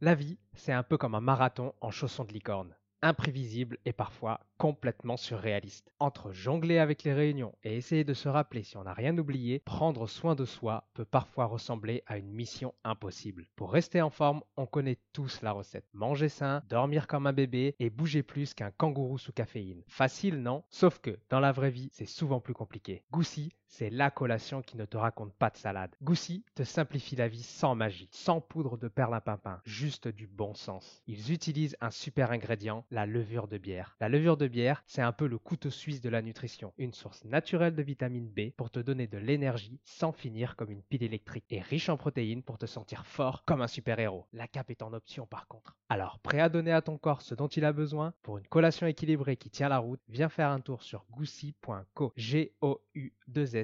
La vie, c'est un peu comme un marathon en chaussons de licorne. Imprévisible et parfois complètement surréaliste. Entre jongler avec les réunions et essayer de se rappeler si on n'a rien oublié, prendre soin de soi peut parfois ressembler à une mission impossible. Pour rester en forme, on connaît tous la recette. Manger sain, dormir comme un bébé et bouger plus qu'un kangourou sous caféine. Facile, non? Sauf que dans la vraie vie, c'est souvent plus compliqué. Goussi, c'est la collation qui ne te raconte pas de salade. Goussi te simplifie la vie sans magie, sans poudre de perlimpinpin, juste du bon sens. Ils utilisent un super ingrédient, la levure de bière. La levure de bière, c'est un peu le couteau suisse de la nutrition, une source naturelle de vitamine B pour te donner de l'énergie sans finir comme une pile électrique et riche en protéines pour te sentir fort comme un super-héros. La cape est en option par contre. Alors, prêt à donner à ton corps ce dont il a besoin? Pour une collation équilibrée qui tient la route, viens faire un tour sur goussi.co. G O U 2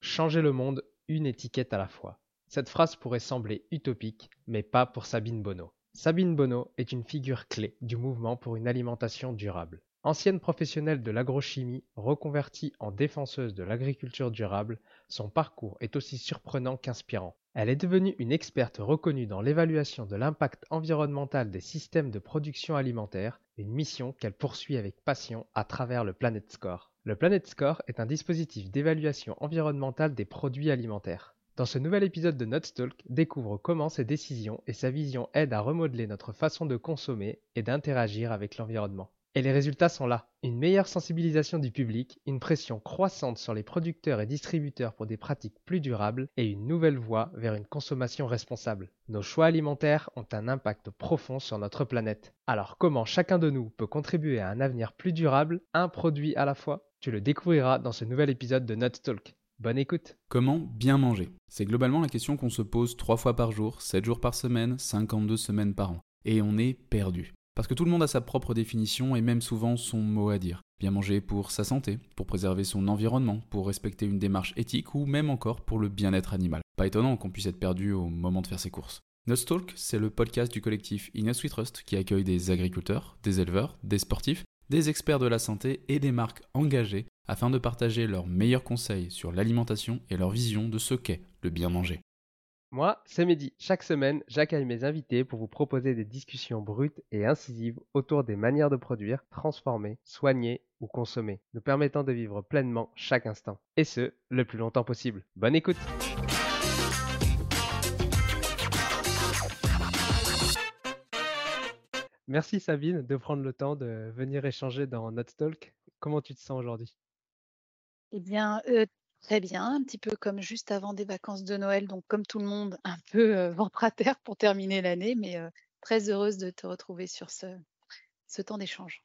Changer le monde, une étiquette à la fois. Cette phrase pourrait sembler utopique, mais pas pour Sabine Bonneau. Sabine Bonneau est une figure clé du mouvement pour une alimentation durable. Ancienne professionnelle de l'agrochimie, reconvertie en défenseuse de l'agriculture durable, son parcours est aussi surprenant qu'inspirant. Elle est devenue une experte reconnue dans l'évaluation de l'impact environnemental des systèmes de production alimentaire, une mission qu'elle poursuit avec passion à travers le Planet Score. Le Planet Score est un dispositif d'évaluation environnementale des produits alimentaires. Dans ce nouvel épisode de Nutstalk, découvre comment ses décisions et sa vision aident à remodeler notre façon de consommer et d'interagir avec l'environnement. Et les résultats sont là. Une meilleure sensibilisation du public, une pression croissante sur les producteurs et distributeurs pour des pratiques plus durables et une nouvelle voie vers une consommation responsable. Nos choix alimentaires ont un impact profond sur notre planète. Alors comment chacun de nous peut contribuer à un avenir plus durable, un produit à la fois? Tu le découvriras dans ce nouvel épisode de Nutstalk. Bonne écoute Comment bien manger? C'est globalement la question qu'on se pose 3 fois par jour, 7 jours par semaine, 52 semaines par an. Et on est perdu. Parce que tout le monde a sa propre définition et même souvent son mot à dire. Bien manger pour sa santé, pour préserver son environnement, pour respecter une démarche éthique ou même encore pour le bien-être animal. Pas étonnant qu'on puisse être perdu au moment de faire ses courses. Nutstalk, c'est le podcast du collectif Inus We Trust qui accueille des agriculteurs, des éleveurs, des sportifs, des experts de la santé et des marques engagées afin de partager leurs meilleurs conseils sur l'alimentation et leur vision de ce qu'est le bien manger. Moi, c'est Mehdi. Chaque semaine, j'accueille mes invités pour vous proposer des discussions brutes et incisives autour des manières de produire, transformer, soigner ou consommer, nous permettant de vivre pleinement chaque instant. Et ce, le plus longtemps possible. Bonne écoute Merci Sabine de prendre le temps de venir échanger dans notre talk. Comment tu te sens aujourd'hui? Eh bien, heu, très bien, un petit peu comme juste avant des vacances de Noël, donc comme tout le monde, un peu, heu, ventre à terre pour terminer l'année, mais heu, très heureuse de te retrouver sur ce ce temps d'échange.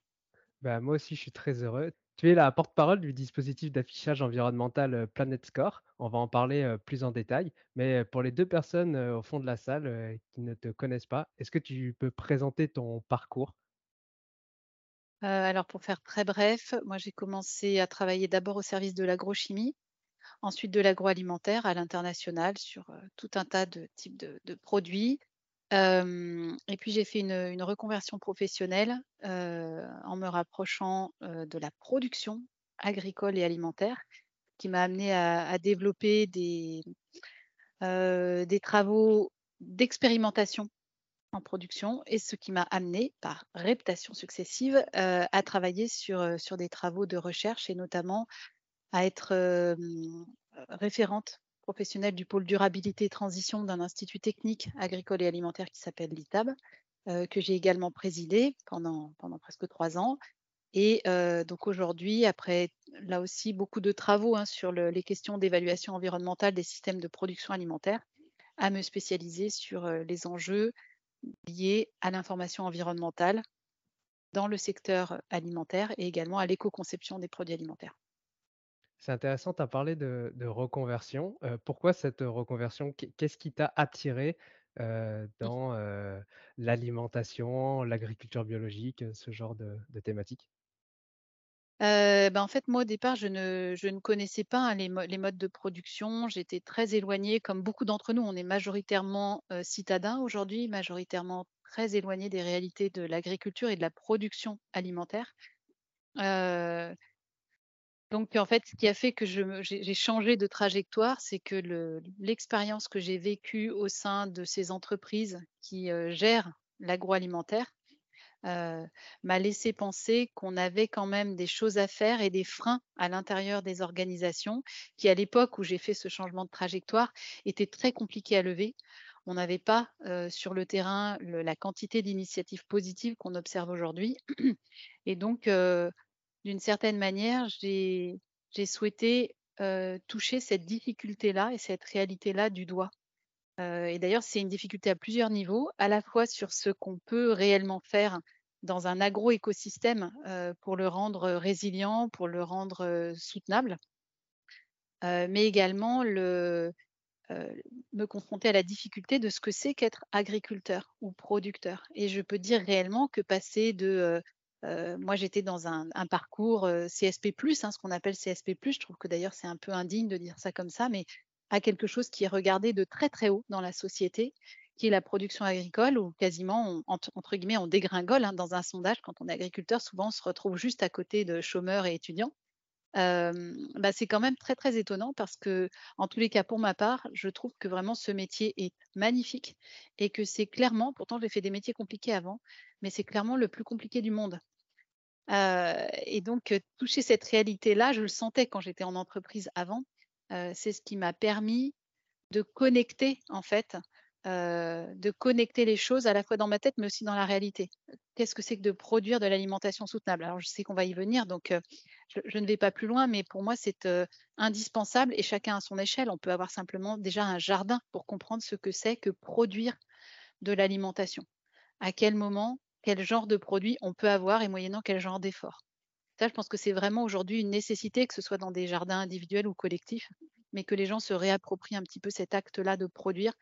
Bah, moi aussi, je suis très heureux. Tu es la porte-parole du dispositif d'affichage environnemental, heu, Planet Score. On va en parler, heu, plus en détail, mais pour les 2 personnes, au fond de la salle, qui ne te connaissent pas, est-ce que tu peux présenter ton parcours? Alors pour faire très bref, moi j'ai commencé à travailler d'abord au service de l'agrochimie. Ensuite de l'agroalimentaire à l'international sur, tout un tas de types de produits. Et puis j'ai fait une, reconversion professionnelle, en me rapprochant, de la production agricole et alimentaire, qui m'a amenée à développer des, travaux d'expérimentation en production et ce qui m'a amenée, par reptations successives, heu, à travailler sur, sur des travaux de recherche et notamment à être, hem, référente professionnelle du pôle durabilité et transition d'un institut technique agricole et alimentaire qui s'appelle l'ITAB, heu, que j'ai également présidé pendant pendant presque 3 ans et heu, donc aujourd'hui, après là aussi beaucoup de travaux, hein, sur le les questions d'évaluation environnementale des systèmes de production alimentaire, à me spécialiser sur, les enjeux liés à l'information environnementale dans le secteur alimentaire et également à l'éco-conception des produits alimentaires. C'est intéressant, tu as parlé de de reconversion. Heu, pourquoi cette reconversion? Qu'est qu'est-ce qui t'a attiré, heu, Mmh. dans, heu, l'alimentation, l'agriculture biologique, ce genre de de thématiques? Bah, en fait, moi, au départ, je ne je ne connaissais pas, hein, les mo les modes de production. J'étais très éloignée, comme beaucoup d'entre nous, on est majoritairement, citadins aujourd'hui, majoritairement très éloignés des réalités de l'agriculture et de la production alimentaire. Donc en fait, ce qui a fait que j'ai changé de trajectoire, c'est que le l'expérience que j'ai vécue au sein de ces entreprises qui, heu, gèrent l'agroalimentaire, heu, m'a laissé penser qu'on avait quand même des choses à faire et des freins à l'intérieur des organisations qui, à l'époque où j'ai fait ce changement de trajectoire, étaient très compliqués à lever. On n'avait pas, heu, sur le terrain la quantité d'initiatives positives qu'on observe aujourd'hui et donc d'une certaine manière, j'ai souhaité, toucher cette difficulté-là et cette réalité-là du doigt. Et d'ailleurs, c'est une difficulté à plusieurs niveaux, à la fois sur ce qu'on peut réellement faire dans un agroécosystème, pour le rendre, résilient, pour le rendre, soutenable. Mais également me confronter à la difficulté de ce que c'est qu'être agriculteur ou producteur et je peux dire réellement que passer de, moi j'étais dans un parcours, CSP+, hein, ce qu'on appelle CSP+, je trouve que d'ailleurs c'est un peu indigne de dire ça comme ça, mais à quelque chose qui est regardé de très, très haut dans la société, qui est la production agricole où quasiment on entre entre guillemets «on dégringole», hein, dans un sondage quand on est agriculteur, souvent on se retrouve juste à côté de chômeurs et étudiants. Bah, c'est quand même très, très étonnant parce que, en tous les cas pour ma part, je trouve que vraiment ce métier est magnifique et que c'est clairement pourtant j'ai fait des métiers compliqués avant, mais c'est clairement le plus compliqué du monde. Et donc toucher cette réalité-là, je le sentais quand j'étais en entreprise avant, c'est ce qui m'a permis de connecter en fait, de connecter les choses à la fois dans ma tête, mais aussi dans la réalité. Qu'est-ce que c'est que de produire de l'alimentation soutenable? Alors je sais qu'on va y venir donc je ne vais pas plus loin, mais pour moi c'est, heu, indispensable et chacun à son échelle. On peut avoir simplement déjà un jardin pour comprendre ce que c'est que produire de l'alimentation. À quel moment, quel genre de produit on peut avoir et moyennant quel genre d'effort. Ça, je pense que c'est vraiment aujourd'hui une nécessité, que ce soit dans des jardins individuels ou collectifs, mais que les gens se réapproprient un petit peu cet acte-là de produire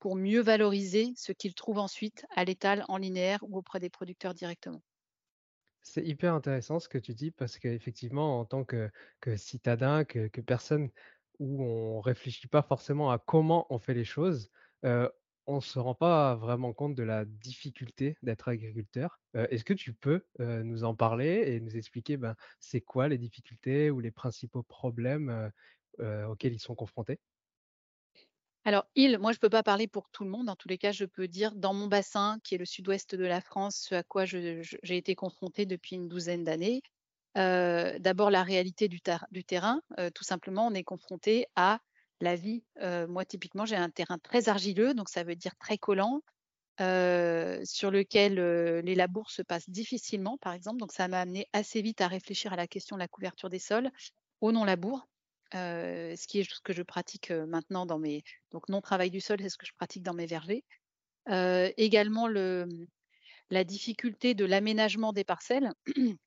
pour mieux valoriser ce qu'ils trouvent ensuite à l'étal, en linéaire ou auprès des producteurs directement. C'est hyper intéressant ce que tu dis parce qu'effectivement, en tant que citadin, que personne où on réfléchit pas forcément à comment on fait les choses, on se rend pas vraiment compte de la difficulté d'être agriculteur. Est-ce que tu peux, nous en parler et nous expliquer, ben, c'est quoi les difficultés ou les principaux problèmes, heu, auxquels ils sont confrontés? Alors, ils, moi je peux pas parler pour tout le monde. En tous les cas, je peux dire dans mon bassin, qui est le sud-ouest de la France, ce à quoi j'ai été confrontée depuis une douzaine d'années. Heu, d'abord la réalité du terrain, heu, tout simplement, on est confronté à la vie. Heu, moi typiquement, j'ai un terrain très argileux, donc ça veut dire très collant, sur lequel, les labours se passent difficilement, par exemple. Donc ça m'a amené assez vite à réfléchir à la question de la couverture des sols au non-labour, ce qui est ce que je pratique, maintenant dans mes donc non travail du sol, c'est ce que je pratique dans mes vergers. Également le, mmh, la difficulté de l'aménagement des parcelles.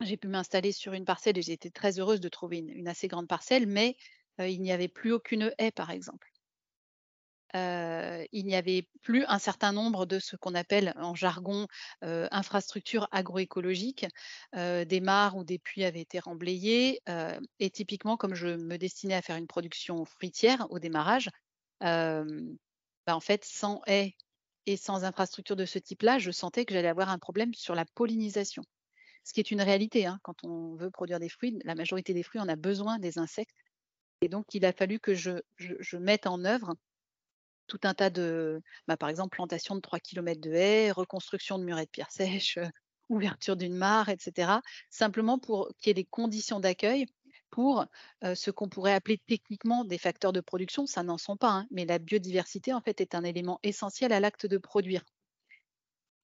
J'ai pu m'installer sur une parcelle et j'ai été très heureuse de trouver une assez grande parcelle, mais il n'y avait plus aucune haie, par exemple. Il n'y avait plus un certain nombre de ce qu'on appelle en jargon infrastructures agroécologiques. des mares ou des puits avaient été remblayés. et typiquement, comme je me destinais à faire une production fruitière au démarrage, bah, en fait, sans haies et sans infrastructure de ce type-là, je sentais que j'allais avoir un problème sur la pollinisation. Ce qui est une réalité, hein, quand on veut produire des fruits, la majorité des fruits, on a besoin des insectes. Et donc, il a fallu que je mette en œuvre tout un tas de, bah, par exemple, plantation de 3 km de haies, reconstruction de murets de pierre sèche, ouverture d'une mare, etc. Simplement pour qu'il y ait des conditions d'accueil pour ce qu'on pourrait appeler techniquement des facteurs de production. Ça n'en sont pas, hein, mais la biodiversité, en fait, est un élément essentiel à l'acte de produire.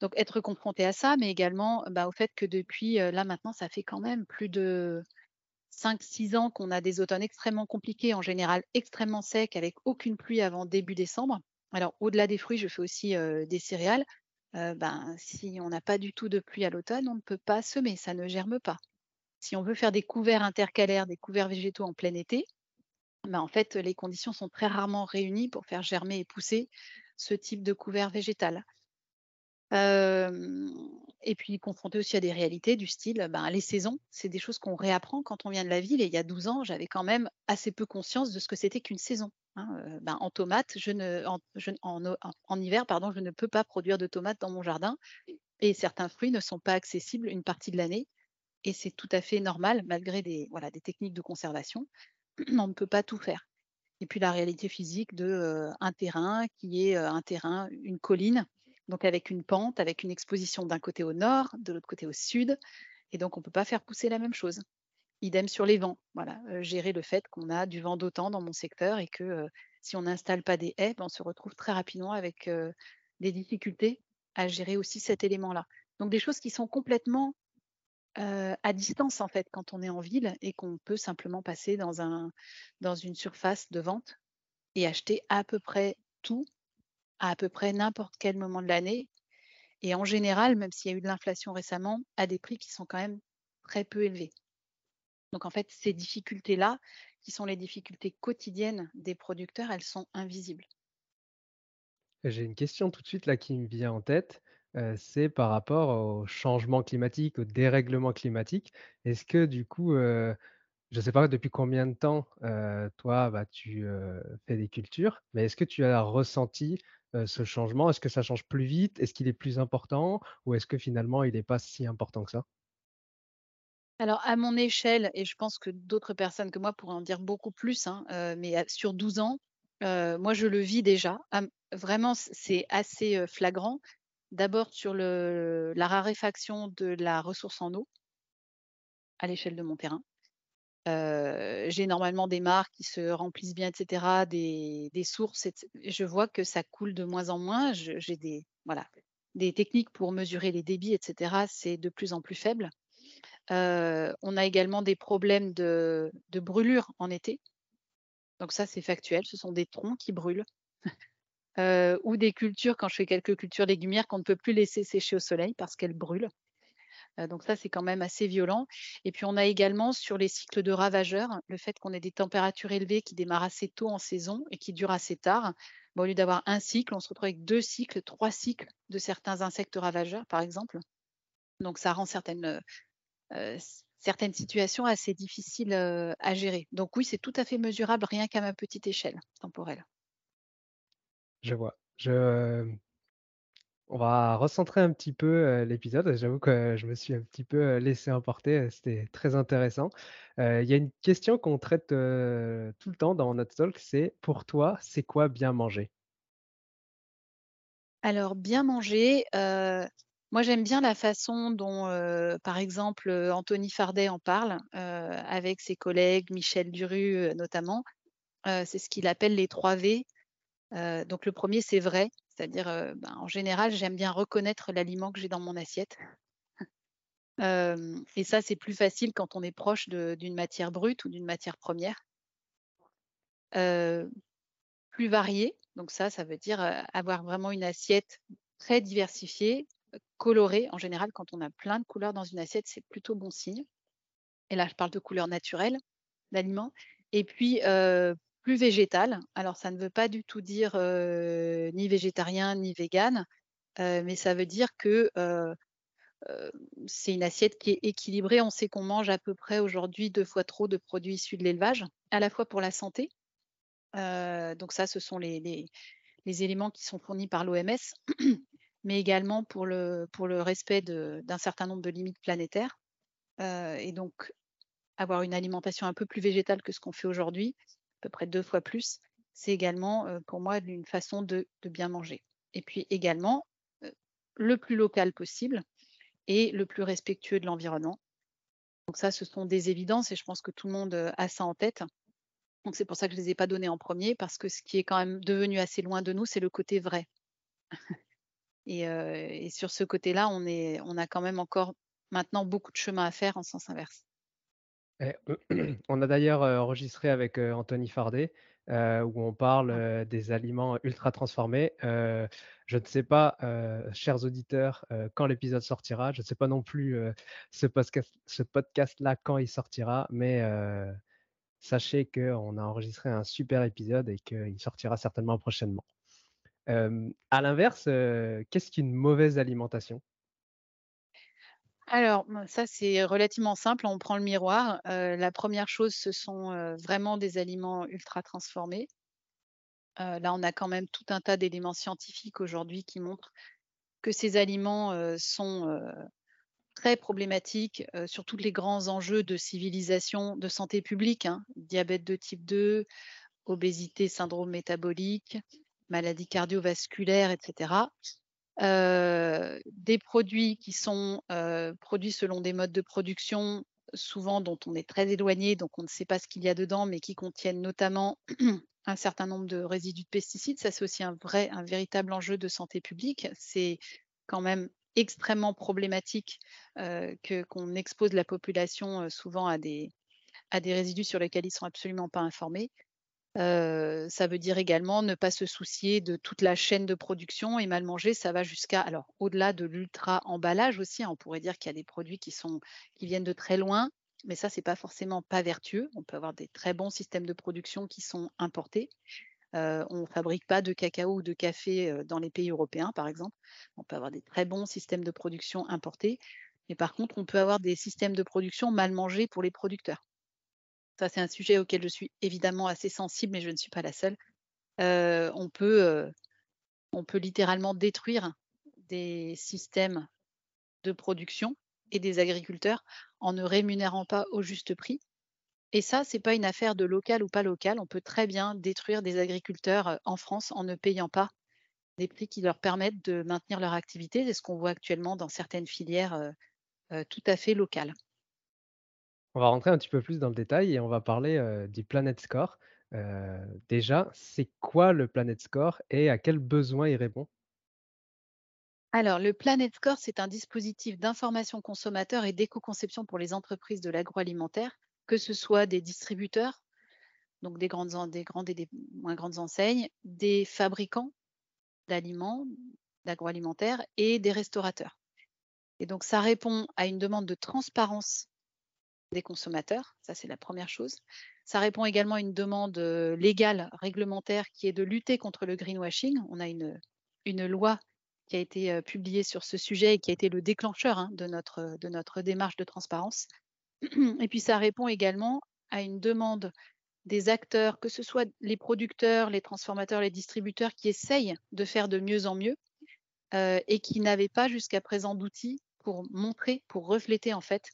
Donc, être confronté à ça, mais également bah, au fait que depuis, là maintenant, ça fait quand même plus de 5-6 ans qu'on a des automnes extrêmement compliqués, en général extrêmement secs, avec aucune pluie avant début décembre. Alors, au-delà des fruits, je fais aussi des céréales. ben, si on n'a pas du tout de pluie à l'automne, on ne peut pas semer, ça ne germe pas. Si on veut faire des couverts intercalaires, des couverts végétaux en plein été, ben, en fait, les conditions sont très rarement réunies pour faire germer et pousser ce type de couvert végétal et puis confronté aussi à des réalités du style, ben, les saisons, c'est des choses qu'on réapprend quand on vient de la ville. Et il y a 12 ans, j'avais quand même assez peu conscience de ce que c'était qu'une saison. Hein, ben, en tomates, je ne, en, hiver, pardon, je ne peux pas produire de tomates dans mon jardin. Et certains fruits ne sont pas accessibles une partie de l'année. Et c'est tout à fait normal, malgré des, voilà, des techniques de conservation. on ne peut pas tout faire. Et puis la réalité physique de un terrain qui est un terrain, une colline, donc avec une pente, avec une exposition d'un côté au nord, de l'autre côté au sud. Et donc, on ne peut pas faire pousser la même chose. Idem sur les vents. Voilà, gérer le fait qu'on a du vent d'autant dans mon secteur et que si on n'installe pas des haies, ben, on se retrouve très rapidement avec des difficultés à gérer aussi cet élément-là. Donc des choses qui sont complètement à distance en fait quand on est en ville et qu'on peut simplement passer dans une surface de vente et acheter à peu près tout à peu près n'importe quel moment de l'année. Et en général, même s'il y a eu de l'inflation récemment, à des prix qui sont quand même très peu élevés. Donc en fait, ces difficultés-là, qui sont les difficultés quotidiennes des producteurs, elles sont invisibles. J'ai une question tout de suite là qui me vient en tête. Euh, c'est par rapport au changement climatique, au dérèglement climatique. Est-ce que du coup, euh, je ne sais pas depuis combien de temps euh, toi, bah, tu fais des cultures, mais est-ce que tu as ressenti ce changement? Est-ce que ça change plus vite? Est-ce qu'il est plus important? Ou est-ce que finalement, il n'est pas si important que ça? Alors, à mon échelle, et je pense que d'autres personnes que moi pourraient en dire beaucoup plus, hein, mais sur 12 ans, moi, je le vis déjà. vraiment, c'est assez flagrant. D'abord sur la raréfaction de la ressource en eau à l'échelle de mon terrain j'ai normalement des mares qui se remplissent bien, etc., des, sources. Je vois que ça coule de moins en moins. J'ai des, voilà, des techniques pour mesurer les débits, etc. C'est de plus en plus faible. on a également des problèmes de, de brûlure en été. Donc ça, c'est factuel. Ce sont des troncs qui brûlent. ou des cultures, quand je fais quelques cultures légumières, qu'on ne peut plus laisser sécher au soleil parce qu'elles brûlent donc ça, c'est quand même assez violent. Et puis on a également sur les cycles de ravageurs, le fait qu'on ait des températures élevées qui démarrent assez tôt en saison et qui durent assez tard. au lieu d'avoir un cycle, on se retrouve avec deux cycles, trois cycles de certains insectes ravageurs, par exemple. Donc ça rend certaines, certaines situations assez difficiles à gérer. Donc oui, c'est tout à fait mesurable rien qu'à ma petite échelle temporelle. Je vois. Je, on va recentrer un petit peu l'épisode. J'avoue que je me suis un petit peu laissé emporter. C'était très intéressant. Il y a une question qu'on traite tout le temps dans notre talk, c'est pour toi, c'est quoi bien manger? Alors, bien manger, moi j'aime bien la façon dont, par exemple, Anthony Fardet en parle avec ses collègues, Michel Duru notamment. c'est ce qu'il appelle les 3 V. donc le premier, c'est vrai. C'est-à-dire, ben, en général, j'aime bien reconnaître l'aliment que j'ai dans mon assiette. et ça, c'est plus facile quand on est proche d'une matière brute ou d'une matière première. plus variée, donc ça, ça veut dire avoir vraiment une assiette très diversifiée, colorée. En général, quand on a plein de couleurs dans une assiette, c'est plutôt bon signe. Et là, je parle de couleurs naturelles d'aliments. Et puis, plus végétal. Alors ça ne veut pas du tout dire ni végétarien ni vegan, mais ça veut dire que c'est une assiette qui est équilibrée. On sait qu'on mange à peu près aujourd'hui deux fois trop de produits issus de l'élevage, à la fois pour la santé. donc ça, ce sont les, éléments qui sont fournis par l'OMS, mais également pour le, respect d'un certain nombre de limites planétaires. et donc, avoir une alimentation un peu plus végétale que ce qu'on fait aujourd'hui, peu près deux fois plus, c'est également pour moi une façon de, bien manger. Et puis également, le plus local possible et le plus respectueux de l'environnement. Donc ça, ce sont des évidences et je pense que tout le monde a ça en tête. Donc c'est pour ça que je ne les ai pas donnés en premier, parce que ce qui est quand même devenu assez loin de nous, c'est le côté vrai. et, et, sur ce côté-là, on, on a quand même encore maintenant beaucoup de chemin à faire en sens inverse. on a d'ailleurs enregistré avec Anthony Fardet où on parle des aliments ultra transformés. je ne sais pas, chers auditeurs, quand l'épisode sortira. Je ne sais pas non plus ce podcast-là quand il sortira, mais sachez qu'on a enregistré un super épisode et qu'il sortira certainement prochainement. à l'inverse, qu'est-ce qu'une mauvaise alimentation? Alors, ça, c'est relativement simple. On prend le miroir. la première chose, ce sont vraiment des aliments ultra transformés. là, on a quand même tout un tas d'éléments scientifiques aujourd'hui qui montrent que ces aliments sont très problématiques sur tous les grands enjeux de civilisation, de santé publique, hein. diabète de type 2, obésité, syndrome métabolique, maladies cardiovasculaires, etc des produits qui sont produits selon des modes de production souvent dont on est très éloigné, donc on ne sait pas ce qu'il y a dedans, mais qui contiennent notamment un certain nombre de résidus de pesticides. Ça, c'est aussi un vrai, un véritable enjeu de santé publique. C'est quand même extrêmement problématique que qu'on expose la population souvent à des, à des résidus sur lesquels ils sont absolument pas informés ça veut dire également ne pas se soucier de toute la chaîne de production et mal manger, ça va jusqu'à alors au-delà de l'ultra emballage aussi, hein, on pourrait dire qu'il y a des produits qui sont qui viennent de très loin, mais ça c'est pas forcément pas vertueux. On peut avoir des très bons systèmes de production qui sont importés. on ne fabrique pas de cacao ou de café dans les pays européens, par exemple. On peut avoir des très bons systèmes de production importés, mais par contre, on peut avoir des systèmes de production mal mangés pour les producteurs. Ça, c'est un sujet auquel je suis évidemment assez sensible, mais je ne suis pas la seule. on, peut, on peut littéralement détruire des systèmes de production et des agriculteurs en ne rémunérant pas au juste prix. Et ça, ce n'est pas une affaire de local ou pas local. On peut très bien détruire des agriculteurs en France en ne payant pas des prix qui leur permettent de maintenir leur activité. C'est ce qu'on voit actuellement dans certaines filières tout à fait locales. On va rentrer un petit peu plus dans le détail et on va parler du Planet Score. déjà, c'est quoi le Planet Score et à quels besoins il répond? Alors, le Planet Score, c'est un dispositif d'information consommateur et d'éco-conception pour les entreprises de l'agroalimentaire, que ce soit des distributeurs, donc des grandes, des grandes et des moins grandes enseignes, des fabricants d'aliments, d'agroalimentaire et des restaurateurs. Et donc, ça répond à une demande de transparence des consommateurs. Ça, c'est la première chose. Ça répond également à une demande légale, réglementaire, qui est de lutter contre le greenwashing. On a une, une loi qui a été publiée sur ce sujet et qui a été le déclencheur hein, de, notre, de notre démarche de transparence. Et puis, ça répond également à une demande des acteurs, que ce soit les producteurs, les transformateurs, les distributeurs, qui essayent de faire de mieux en mieux et qui n'avaient pas jusqu'à présent d'outils pour montrer, pour refléter en fait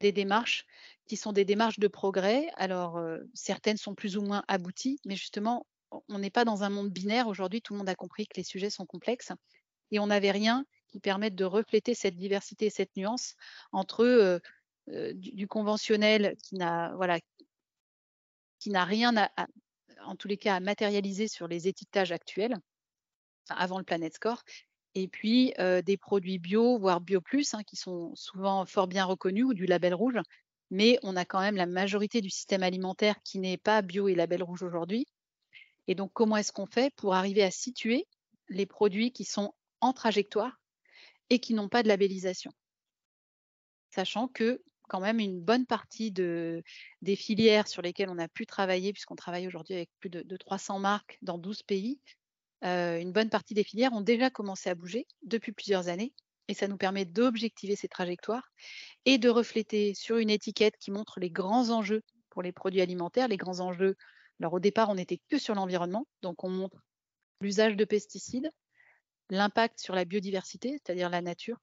des démarches qui sont des démarches de progrès. Alors, certaines sont plus ou moins abouties, mais justement, on n'est pas dans un monde binaire. Aujourd'hui, tout le monde a compris que les sujets sont complexes et on n'avait rien qui permette de refléter cette diversité et cette nuance entre du, conventionnel qui n'a voilà, qui n'a rien à, en tous les cas à matérialiser sur les étiquetages actuels avant le Planet Score et puis des produits bio, voire bio plus, hein, qui sont souvent fort bien reconnus ou du label rouge. Mais on a quand même la majorité du système alimentaire qui n'est pas bio et label rouge aujourd'hui. Et donc, comment est-ce qu'on fait pour arriver à situer les produits qui sont en trajectoire et qui n'ont pas de labellisation? Sachant que quand même une bonne partie de, des filières sur lesquelles on a pu travailler, puisqu'on travaille aujourd'hui avec plus de, 300 marques dans 12 pays, une bonne partie des filières ont déjà commencé à bouger depuis plusieurs années. Et ça nous permet d'objectiver ces trajectoires et de refléter sur une étiquette qui montre les grands enjeux pour les produits alimentaires. Les grands enjeux, alors au départ, on n'était que sur l'environnement, donc on montre l'usage de pesticides, l'impact sur la biodiversité, c'est-à-dire la nature,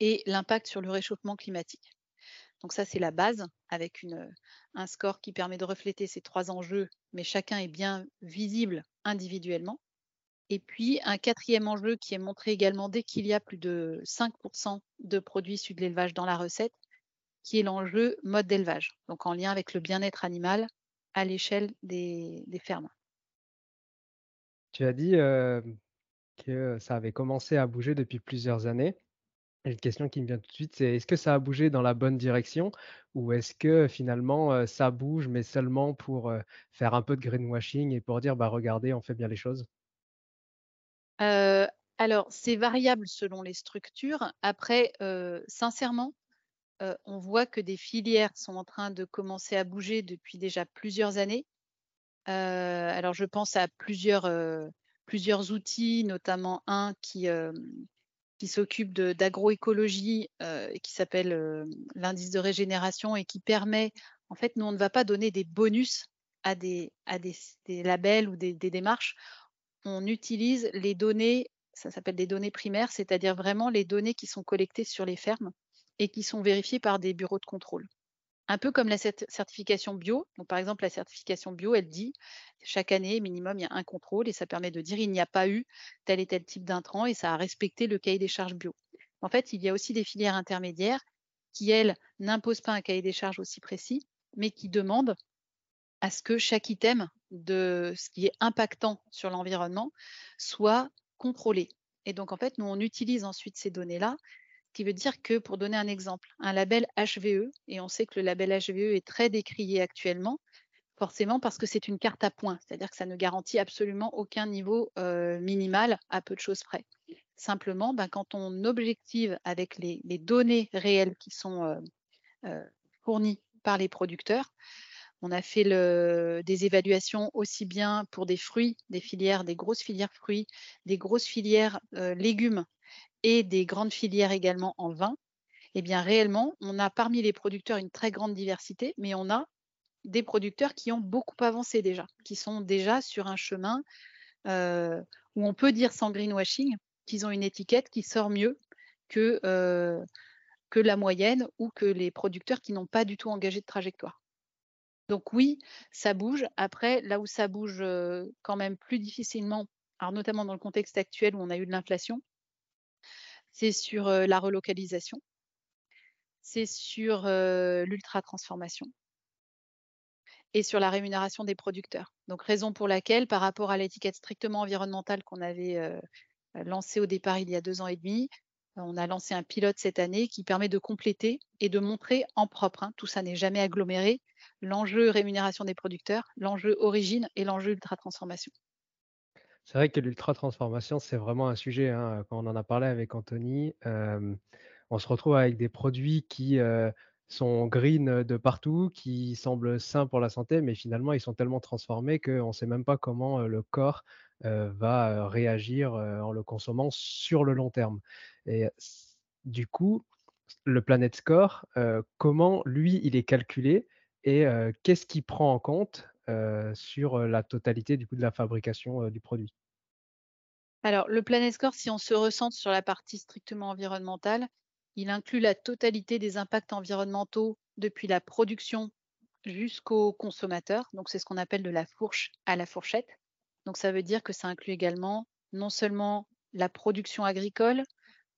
et l'impact sur le réchauffement climatique. Donc ça, c'est la base, avec un score qui permet de refléter ces trois enjeux, mais chacun est bien visible individuellement. Et puis un quatrième enjeu qui est montré également dès qu'il y a plus de 5% de produits issus de l'élevage dans la recette, qui est l'enjeu mode d'élevage, donc en lien avec le bien-être animal à l'échelle des, fermes. Tu as dit euh, que ça avait commencé à bouger depuis plusieurs années. Et une question qui me vient tout de suite, c'est est-ce que ça a bougé dans la bonne direction ou est-ce que finalement euh, ça bouge mais seulement pour euh, faire un peu de greenwashing et pour dire bah regardez, on fait bien les choses? Alors, c'est variable selon les structures. Après, sincèrement, on voit que des filières sont en train de commencer à bouger depuis déjà plusieurs années. alors, je pense à plusieurs, plusieurs outils, notamment un qui, s'occupe d'agroécologie, qui s'appelle l'indice de régénération et qui permet, en fait, nous, on ne va pas donner des bonus à des, à des, labels ou des démarches on utilise les données, ça s'appelle des données primaires, c'est-à-dire vraiment les données qui sont collectées sur les fermes et qui sont vérifiées par des bureaux de contrôle. Un peu comme la certification bio. Par exemple, la certification bio, elle dit chaque année, minimum, il y a un contrôle et ça permet de dire il n'y a pas eu tel et tel type d'intrant et ça a respecté le cahier des charges bio. En fait, il y a aussi des filières intermédiaires qui, elles, n'imposent pas un cahier des charges aussi précis, mais qui demandent à ce que chaque item de ce qui est impactant sur l'environnement soit contrôlé. Et donc, en fait, nous, on utilise ensuite ces données-là, ce qui veut dire que, pour donner un exemple, un label HVE, et on sait que le label HVE est très décrié actuellement, forcément parce que c'est une carte à points, c'est-à-dire que ça ne garantit absolument aucun niveau euh, minimal à peu de choses près. Simplement, ben, quand on objective avec les, données réelles qui sont euh, euh, fournies par les producteurs, on a fait des évaluations aussi bien pour des fruits, des filières, des grosses filières fruits, des grosses filières euh, légumes et des grandes filières également en vin. Eh bien, réellement, on a parmi les producteurs une très grande diversité, mais on a des producteurs qui ont beaucoup avancé déjà, qui sont déjà sur un chemin euh, où on peut dire sans greenwashing qu'ils ont une étiquette qui sort mieux euh, que la moyenne ou que les producteurs qui n'ont pas du tout engagé de trajectoire. Donc oui, ça bouge. Après, là où ça bouge quand même plus difficilement, notamment dans le contexte actuel où on a eu de l'inflation, c'est sur la relocalisation, c'est sur l'ultra-transformation et sur la rémunération des producteurs. Donc raison pour laquelle, par rapport à l'étiquette strictement environnementale qu'on avait lancée au départ il y a deux ans et demi, on a lancé un pilote cette année qui permet de compléter et de montrer en propre, hein, tout ça n'est jamais aggloméré, l'enjeu rémunération des producteurs, l'enjeu origine et l'enjeu ultra-transformation. C'est vrai que l'ultra-transformation, c'est vraiment un sujet. Hein, quand on en a parlé avec Anthony, euh, on se retrouve avec des produits qui euh, sont green de partout, qui semblent sains pour la santé, mais finalement, ils sont tellement transformés qu'on ne sait même pas comment euh, le corps va réagir en le consommant sur le long terme. Et du coup, le Planet Score, comment lui, il est calculé et qu'est-ce qu'il prend en compte sur la totalité du coup de la fabrication du produit? Alors, le Planet Score, si on se ressente sur la partie strictement environnementale, il inclut la totalité des impacts environnementaux depuis la production jusqu'au consommateur. Donc, c'est ce qu'on appelle de la fourche à la fourchette. Donc, ça veut dire que ça inclut également non seulement la production agricole,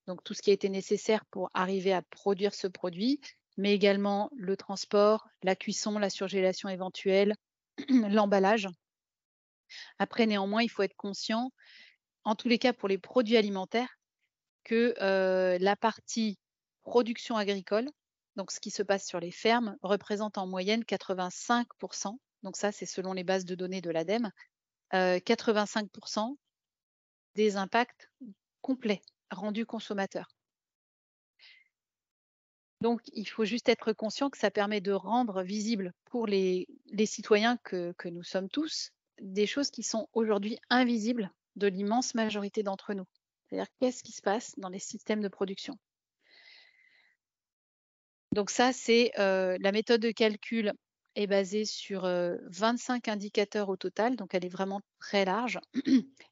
donc tout ce qui a été nécessaire pour arriver à produire ce produit, mais également le transport, la cuisson, la surgélation éventuelle, l'emballage. Après, néanmoins, il faut être conscient, en tous les cas pour les produits alimentaires, que euh, la partie production agricole, donc ce qui se passe sur les fermes, représente en moyenne 85%. Donc ça, c'est selon les bases de données de l'ADEME, 85% euh, des impacts complets rendus consommateurs. Donc il faut juste être conscient que ça permet de rendre visible pour les citoyens que nous sommes tous, des choses qui sont aujourd'hui invisibles de l'immense majorité d'entre nous. C'est-à-dire qu'est-ce qui se passe dans les systèmes de production? Donc ça, c'est, la méthode de calcul est basée sur, heu, 25 indicateurs au total, donc elle est vraiment très large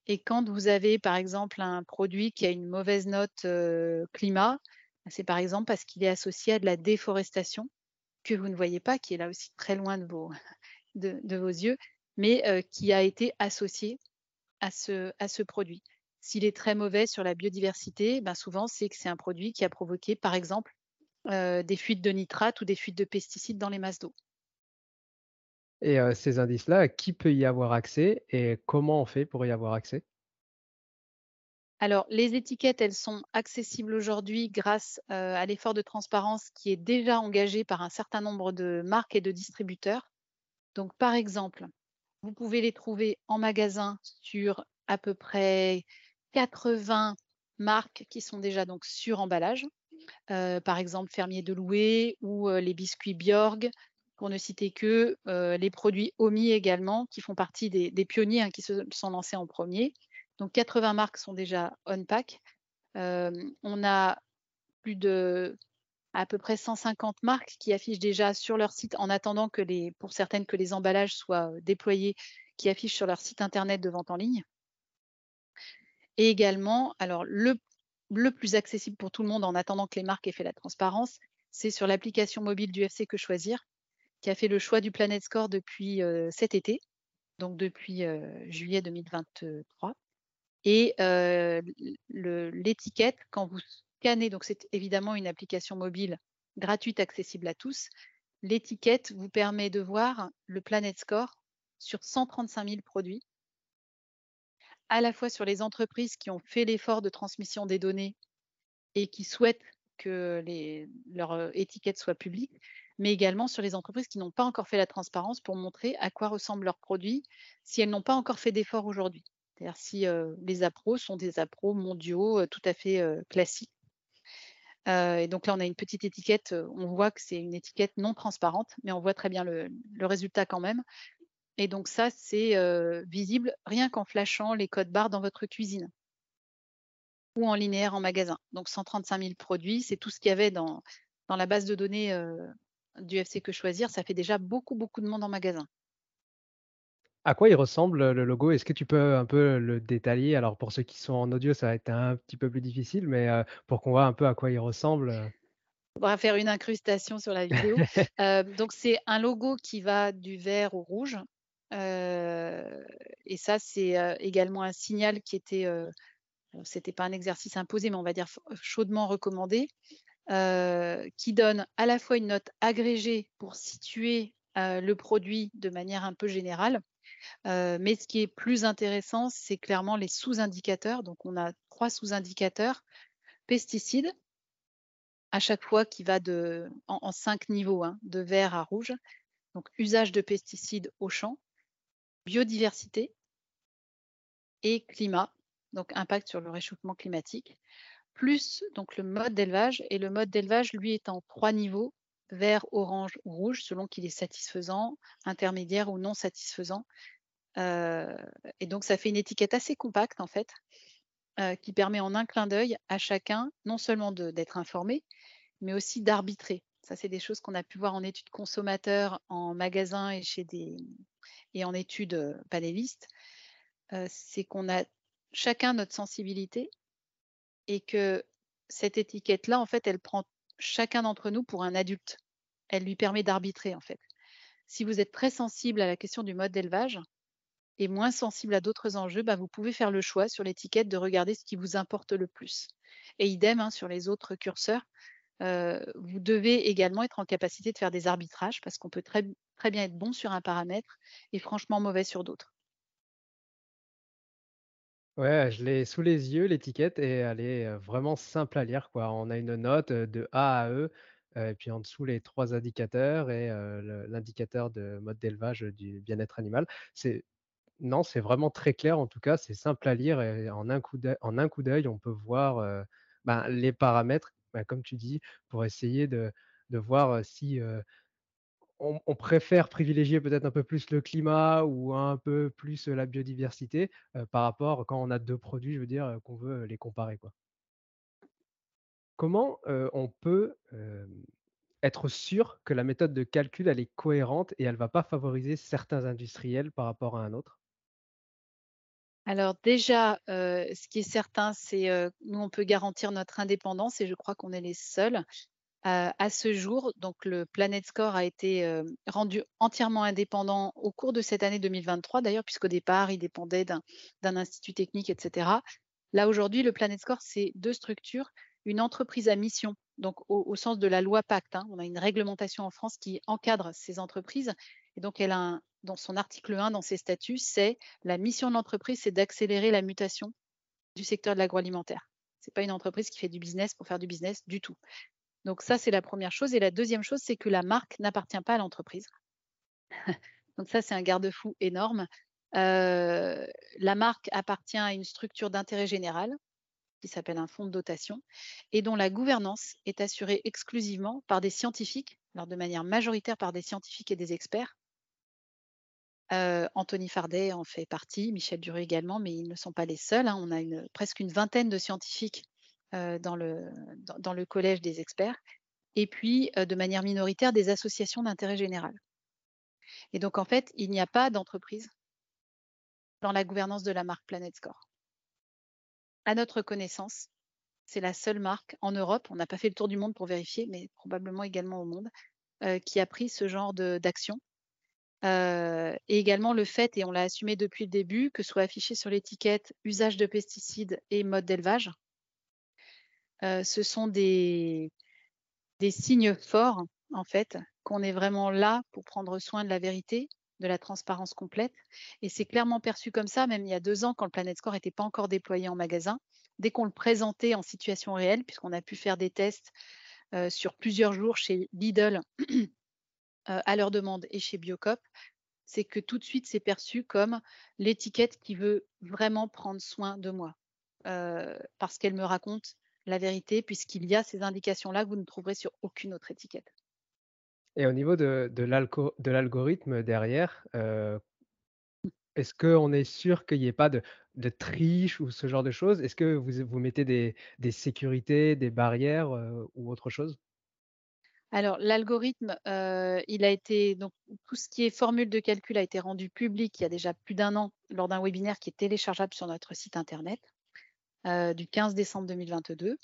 et quand vous avez, par exemple, un produit qui a une mauvaise note, climat, c'est par exemple parce qu'il est associé à de la déforestation que vous ne voyez pas, qui est là aussi très loin de vos vos yeux, mais qui a été associé à ce à ce produit. S'il est très mauvais sur la biodiversité, ben, souvent, c'est que c'est un produit qui a provoqué, par exemple, des fuites de nitrates ou des fuites de pesticides dans les masses d'eau. Et heu, ces indices-là, qui peut y avoir accès et comment on fait pour y avoir accès? Alors, les étiquettes, elles sont accessibles aujourd'hui grâce, heu, à l'effort de transparence qui est déjà engagé par un certain nombre de marques et de distributeurs. Donc, par exemple, vous pouvez les trouver en magasin sur à peu près 80 marques qui sont déjà donc sur emballage. Par exemple, Fermier Deloué ou, heu, les biscuits Bjorg, pour ne citer heu, les produits Omi également, qui font partie des pionniers, hein, qui se sont lancés en 1er. Donc 80 marques sont déjà on pack. Hem, on a plus de à peu près 150 marques qui affichent déjà sur leur site en attendant que les pour certaines que les emballages soient, déployés, qui affichent sur leur site internet de vente en ligne. Et également, alors le le plus accessible pour tout le monde en attendant que les marques aient fait la transparence, c'est sur l'application mobile d'UFC Que Choisir, qui a fait le choix du Planet Score depuis, heu, cet été, donc depuis, heu, juillet 2023 et le l'étiquette quand vous scannez donc c'est évidemment une application mobile gratuite accessible à tous. L'étiquette vous permet de voir le Planet Score sur 135 000 produits à la fois sur les entreprises qui ont fait l'effort de transmission des données et qui souhaitent que les leurs, heu, étiquettes soient publiques, mais également sur les entreprises qui n'ont pas encore fait la transparence pour montrer à quoi ressemblent leurs produits, si elles n'ont pas encore fait d'efforts aujourd'hui. C'est-à-dire si, heu, les appros sont des appros mondiaux, heu, tout à fait, classiques. Et donc là, on a une petite étiquette, on voit que c'est une étiquette non transparente, mais on voit très bien le résultat quand même et donc ça, c'est, visible rien qu'en flashant les codes barres dans votre cuisine ou en linéaire en magasin. Donc 135 000 produits, c'est tout ce qu'il y avait dans dans la base de données, heu, d'UFC Que Choisir, ça fait déjà beaucoup, beaucoup de monde en magasin. À quoi il ressemble, le logo? Est-ce que tu peux un peu le détailler? Alors pour ceux qui sont en audio, ça va être un petit peu plus difficile, mais pour qu'on voit un peu à quoi il ressemble? On va faire une incrustation sur la vidéo. Heu, donc c'est un logo qui va du vert au rouge, et ça, c'est, également un signal qui était, c'était pas un exercice imposé, mais on va dire chaudement recommandé, qui donne à la fois une note agrégée pour situer, le produit de manière un peu générale, mais ce qui est plus intéressant, c'est clairement les sous-indicateurs. Donc on a 3 sous-indicateurs. Pesticides à chaque fois qui va de en 5 niveaux, hein, de vert à rouge. Donc usage de pesticides au champ, biodiversité et climat, donc impact sur le réchauffement climatique, plus donc le mode d'élevage et le mode d'élevage, lui, est en 3 niveaux, vert, orange ou rouge, selon qu'il est satisfaisant, intermédiaire ou non satisfaisant. Heu et donc ça fait une étiquette assez compacte, en fait, heu, qui permet en un clin d'œil à chacun, non seulement d'être informé, mais aussi d'arbitrer. Ça, c'est des choses qu'on a pu voir en études consommateurs, en magasin et chez des et en études, heu, panélistes. Heu, c'est qu'on a chacun notre sensibilité et que cette étiquette-là, en fait, elle prend chacun d'entre nous pour un adulte. Elle lui permet d'arbitrer, en fait. Si vous êtes très sensible à la question du mode d'élevage et moins sensible à d'autres enjeux, bah, vous pouvez faire le choix sur l'étiquette de regarder ce qui vous importe le plus et idem, hein, sur les autres curseurs. Vous devez également être en capacité de faire des arbitrages parce qu'on peut très très bien être bon sur un paramètre et franchement mauvais sur d'autres. Ouais, je l'ai sous les yeux l'étiquette et elle est, vraiment simple à lire, quoi. On a une note, de A à E, et puis en dessous les 3 indicateurs et l'indicateur de mode d'élevage, du bien-être animal. Non, c'est vraiment très clair en tout cas, c'est simple à lire et en un coup d'œil on peut voir, ben, les paramètres, bah, comme tu dis, pour essayer de voir, si, on, préfère privilégier peut-être un peu plus le climat ou un peu plus la biodiversité par rapport quand on a deux produits, je veux dire, qu'on veut les comparer, quoi. Comment on peut être sûr que la méthode de calcul, elle est cohérente et elle va pas favoriser certains industriels par rapport à un autre? Alors déjà, ce qui est certain, c'est, nous, on peut garantir notre indépendance et je crois qu'on est les seuls. Heu, à ce jour, donc le Planet Score a été, heu, rendu entièrement indépendant au cours de cette année 2023 d'ailleurs, puisqu'au départ, il dépendait d'un institut technique et cetera. Là, aujourd'hui, le Planet Score, c'est 2 structures, une entreprise à mission, donc au au sens de la loi Pacte, hein. On a une réglementation en France qui encadre ces entreprises et donc elle a un dans son article 1, dans ses statuts, c'est la mission de l'entreprise, c'est d'accélérer la mutation du secteur de l'agroalimentaire. C'est pas une entreprise qui fait du business pour faire du business du tout. Donc ça, c'est la première chose. Et la deuxième chose, c'est que la marque n'appartient pas à l'entreprise. Donc ça, c'est un garde-fou énorme. Euh, la marque appartient à une structure d'intérêt général qui s'appelle un fonds de dotation et dont la gouvernance est assurée exclusivement par des scientifiques, alors de manière majoritaire par des scientifiques et des experts. Euh, Anthony Fardet en fait partie, Michel Duré également, mais ils ne sont pas les seuls. hein. On a une, presque une vingtaine de scientifiques dans, le, collège des experts, et puis de manière minoritaire des associations d'intérêt général. Et donc en fait, il n'y a pas d'entreprise dans la gouvernance de la marque Planet Score. À notre connaissance, c'est la seule marque en Europe, on n'a pas fait le tour du monde pour vérifier, mais probablement également au monde, qui a pris ce genre d'action. Et également le fait, et on l'a assumé depuis le début, que soit affiché sur l'étiquette usage de pesticides et mode d'élevage, ce sont des, signes forts, en fait, qu'on est vraiment là pour prendre soin de la vérité, de la transparence complète. Et c'est clairement perçu comme ça, même il y a deux ans, quand le Planet Score n'était pas encore déployé en magasin. Dès qu'on le présentait en situation réelle, puisqu'on a pu faire des tests sur plusieurs jours chez Lidl euh, à leur demande et chez Biocop, c'est que tout de suite c'est perçu comme l'étiquette qui veut vraiment prendre soin de moi. parce qu'elle me raconte la vérité, puisqu'il y a ces indications-là que vous ne trouverez sur aucune autre étiquette. Et au niveau de, de l'algorithme derrière, euh, est-ce qu'on est sûr qu'il n'y ait pas de, de, triche ou ce genre de choses? Est-ce que vous, vous mettez des, des sécurités, des barrières euh, ou autre chose? Alors, l'algorithme, euh, il a été donc tout ce qui est formule de calcul a été rendu public il y a déjà plus d'un an lors d'un webinaire qui est téléchargeable sur notre site internet. Euh, du 15 décembre 2022.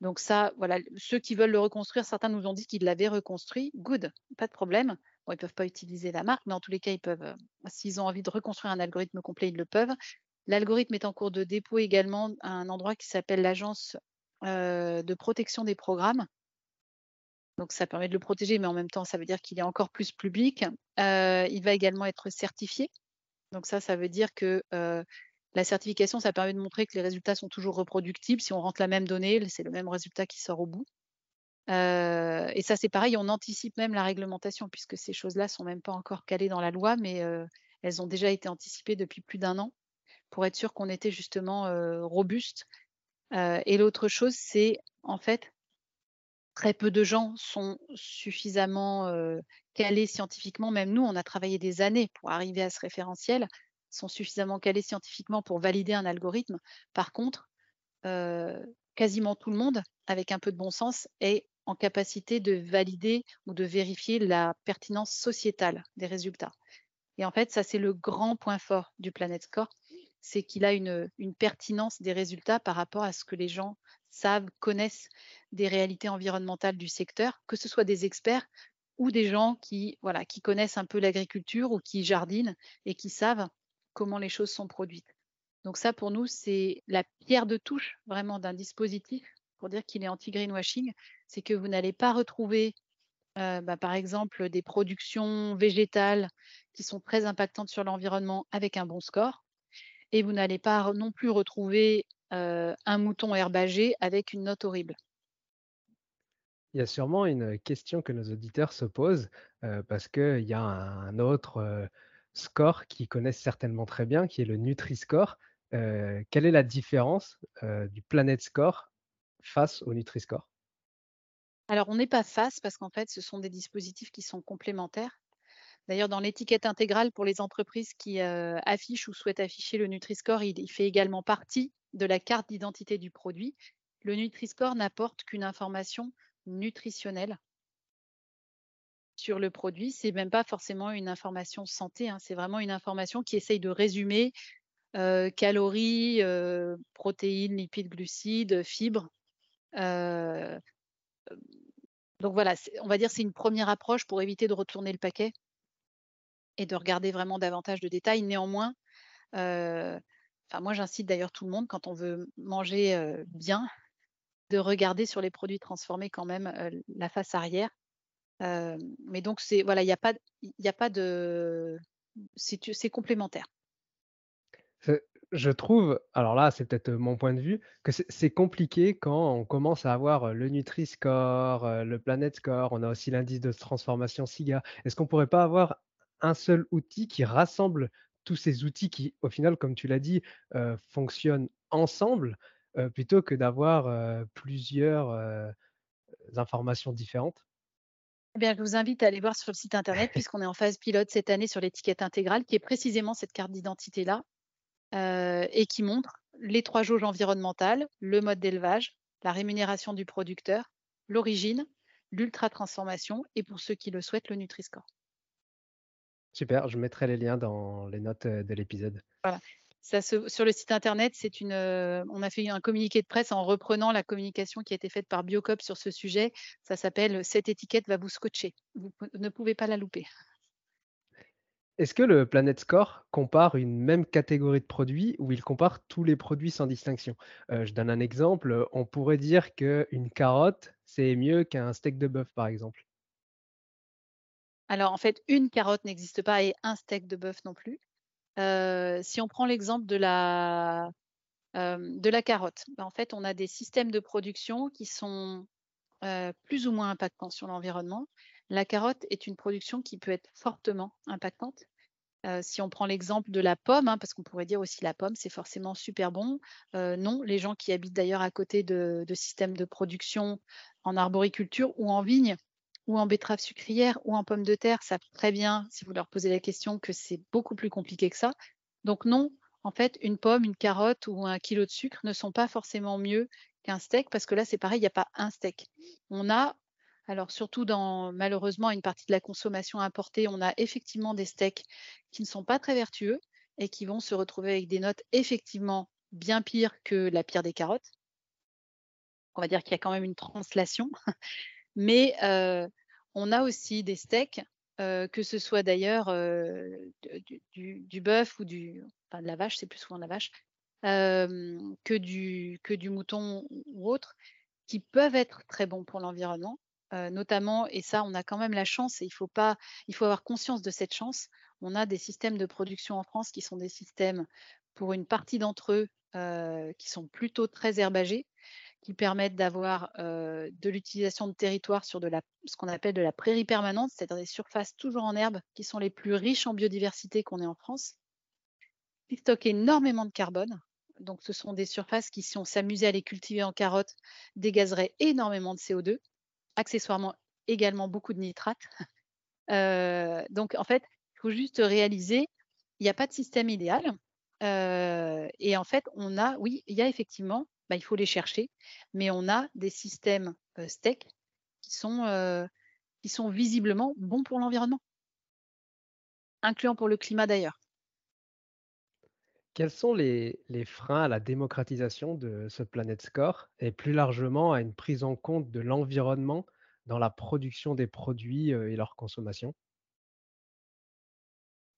Donc ça, voilà, ceux qui veulent le reconstruire, certains nous ont dit qu'ils l'avaient reconstruit. Good, pas de problème. Bon, ils ne peuvent pas utiliser la marque, mais en tous les cas, ils peuvent, euh, s'ils ont envie de reconstruire un algorithme complet, ils le peuvent. L'algorithme est en cours de dépôt également à un endroit qui s'appelle l'Agence de protection des programmes. Donc ça permet de le protéger, mais en même temps, ça veut dire qu'il est encore plus public. il va également être certifié. Donc ça, ça veut dire que la certification, ça permet de montrer que les résultats sont toujours reproductibles. Si on rentre la même donnée, c'est le même résultat qui sort au bout. Euh, et ça, c'est pareil, on anticipe même la réglementation, puisque ces choses-là sont même pas encore calées dans la loi, mais euh, elles ont déjà été anticipées depuis plus d'un an pour être sûr qu'on était justement euh, robuste. et l'autre chose, c'est en fait, très peu de gens sont suffisamment calés scientifiquement. Même nous, on a travaillé des années pour arriver à ce référentiel sont suffisamment calés scientifiquement pour valider un algorithme. Par contre, quasiment tout le monde, avec un peu de bon sens, est en capacité de valider ou de vérifier la pertinence sociétale des résultats. Et en fait, ça, c'est le grand point fort du Planet Score, c'est qu'il a une, une, pertinence des résultats par rapport à ce que les gens savent, connaissent des réalités environnementales du secteur, que ce soit des experts ou des gens qui, voilà, qui connaissent un peu l'agriculture ou qui jardinent et qui savent comment les choses sont produites. Donc ça, pour nous, c'est la pierre de touche vraiment d'un dispositif pour dire qu'il est anti-greenwashing. C'est que vous n'allez pas retrouver, euh, bah, par exemple, des productions végétales qui sont très impactantes sur l'environnement avec un bon score. Et vous n'allez pas non plus retrouver un mouton herbagé avec une note horrible. Il y a sûrement une question que nos auditeurs se posent euh, parce qu'il y a un autre score qu'ils connaissent certainement très bien, qui est le Nutri-Score. Euh, quelle est la différence euh, du Planet Score face au Nutri-Score? Alors, on n'est pas face parce qu'en fait, ce sont des dispositifs qui sont complémentaires. D'ailleurs, dans l'étiquette intégrale pour les entreprises qui euh, affichent ou souhaitent afficher le Nutri-Score, il, il fait également partie de la carte d'identité du produit. Le Nutri-Score n'apporte qu'une information nutritionnelle sur le produit. C'est même pas forcément une information santé, hein. c'est vraiment une information qui essaye de résumer euh, calories, euh, protéines, lipides, glucides, fibres. Euh, donc voilà, on va dire c'est une première approche pour éviter de retourner le paquet et de regarder vraiment davantage de détails. Néanmoins, enfin moi j'incite d'ailleurs tout le monde quand on veut manger bien, de regarder sur les produits transformés quand même la face arrière. mais donc voilà, il n'y a pas, a pas de, c'est complémentaire je trouve, alors là, c'est peut-être mon point de vue, que c'est compliqué quand on commence à avoir le Nutri-Score, le Planet Score, on a aussi l'indice de transformation SIGA. Est-ce qu'on pourrait pas avoir un seul outil qui rassemble tous ces outils qui, au final, comme tu l'as dit, fonctionnent ensemble, plutôt que d'avoir plusieurs informations différentes? Eh bien, je vous invite à aller voir sur le site internet, puisqu'on est en phase pilote cette année sur l'étiquette intégrale, qui est précisément cette carte d'identité-là. Euh, et qui montre les trois jauges environnementales, le mode d'élevage, la rémunération du producteur, l'origine, l'ultra-transformation et pour ceux qui le souhaitent, le Nutri-Score. Super, je mettrai les liens dans les notes de l'épisode. Voilà. Ça sur le site internet, c'est une, euh, on a fait un communiqué de presse en reprenant la communication qui a été faite par Biocop sur ce sujet. Ça s'appelle Cette étiquette va vous scotcher. Vous ne pouvez pas la louper. Est-ce que le Planet Score compare une même catégorie de produits ou il compare tous les produits sans distinction? Euh, je donne un exemple, on pourrait dire qu'une carotte, c'est mieux qu'un steak de bœuf, par exemple. Alors en fait, une carotte n'existe pas et un steak de bœuf non plus. Euh, si on prend l'exemple de la, euh, carotte, ben, en fait, on a des systèmes de production qui sont plus ou moins impactants sur l'environnement. La carotte est une production qui peut être fortement impactante. Euh, si on prend l'exemple de la pomme, hein, parce qu'on pourrait dire aussi la pomme, c'est forcément super bon. Euh, non, les gens qui habitent d'ailleurs à côté de, systèmes de production en arboriculture ou en vigne ou en betterave sucrière ou en pomme de terre savent très bien, si vous leur posez la question, que c'est beaucoup plus compliqué que ça. Donc non, en fait, une pomme, une carotte ou un kilo de sucre ne sont pas forcément mieux qu'un steak, parce que là, c'est pareil, il n'y a pas un steak. On a alors surtout dans malheureusement une partie de la consommation importée, on a effectivement des steaks qui ne sont pas très vertueux et qui vont se retrouver avec des notes effectivement bien pires que la pire des carottes. On va dire qu'il y a quand même une translation. Mais euh, on a aussi des steaks, euh, que ce soit d'ailleurs euh, du, bœuf ou du, de la vache, c'est plus souvent de la vache, que, du, que du mouton ou autre, qui peuvent être très bons pour l'environnement, notamment, et ça, on a quand même la chance, et il faut il faut avoir conscience de cette chance. On a des systèmes de production en France qui sont des systèmes, pour une partie d'entre eux, qui sont plutôt très herbagés, qui permettent d'avoir de l'utilisation de territoire sur de la, ce qu'on appelle de la prairie permanente, c'est-à-dire des surfaces toujours en herbe qui sont les plus riches en biodiversité qu'on ait en France, qui stockent énormément de carbone. Donc, ce sont des surfaces qui, si on s'amusait à les cultiver en carottes, dégazeraient énormément de CO2 accessoirement également beaucoup de nitrates. Donc, en fait, il faut juste réaliser, il n'y a pas de système idéal. Et en fait, on a, oui, il y a effectivement, bah, il faut les chercher, mais on a des systèmes euh, qui sont, qui sont visiblement bons pour l'environnement, incluant pour le climat d'ailleurs. Quels sont les, les, freins à la démocratisation de ce Planet Score et plus largement à une prise en compte de l'environnement dans la production des produits et leur consommation?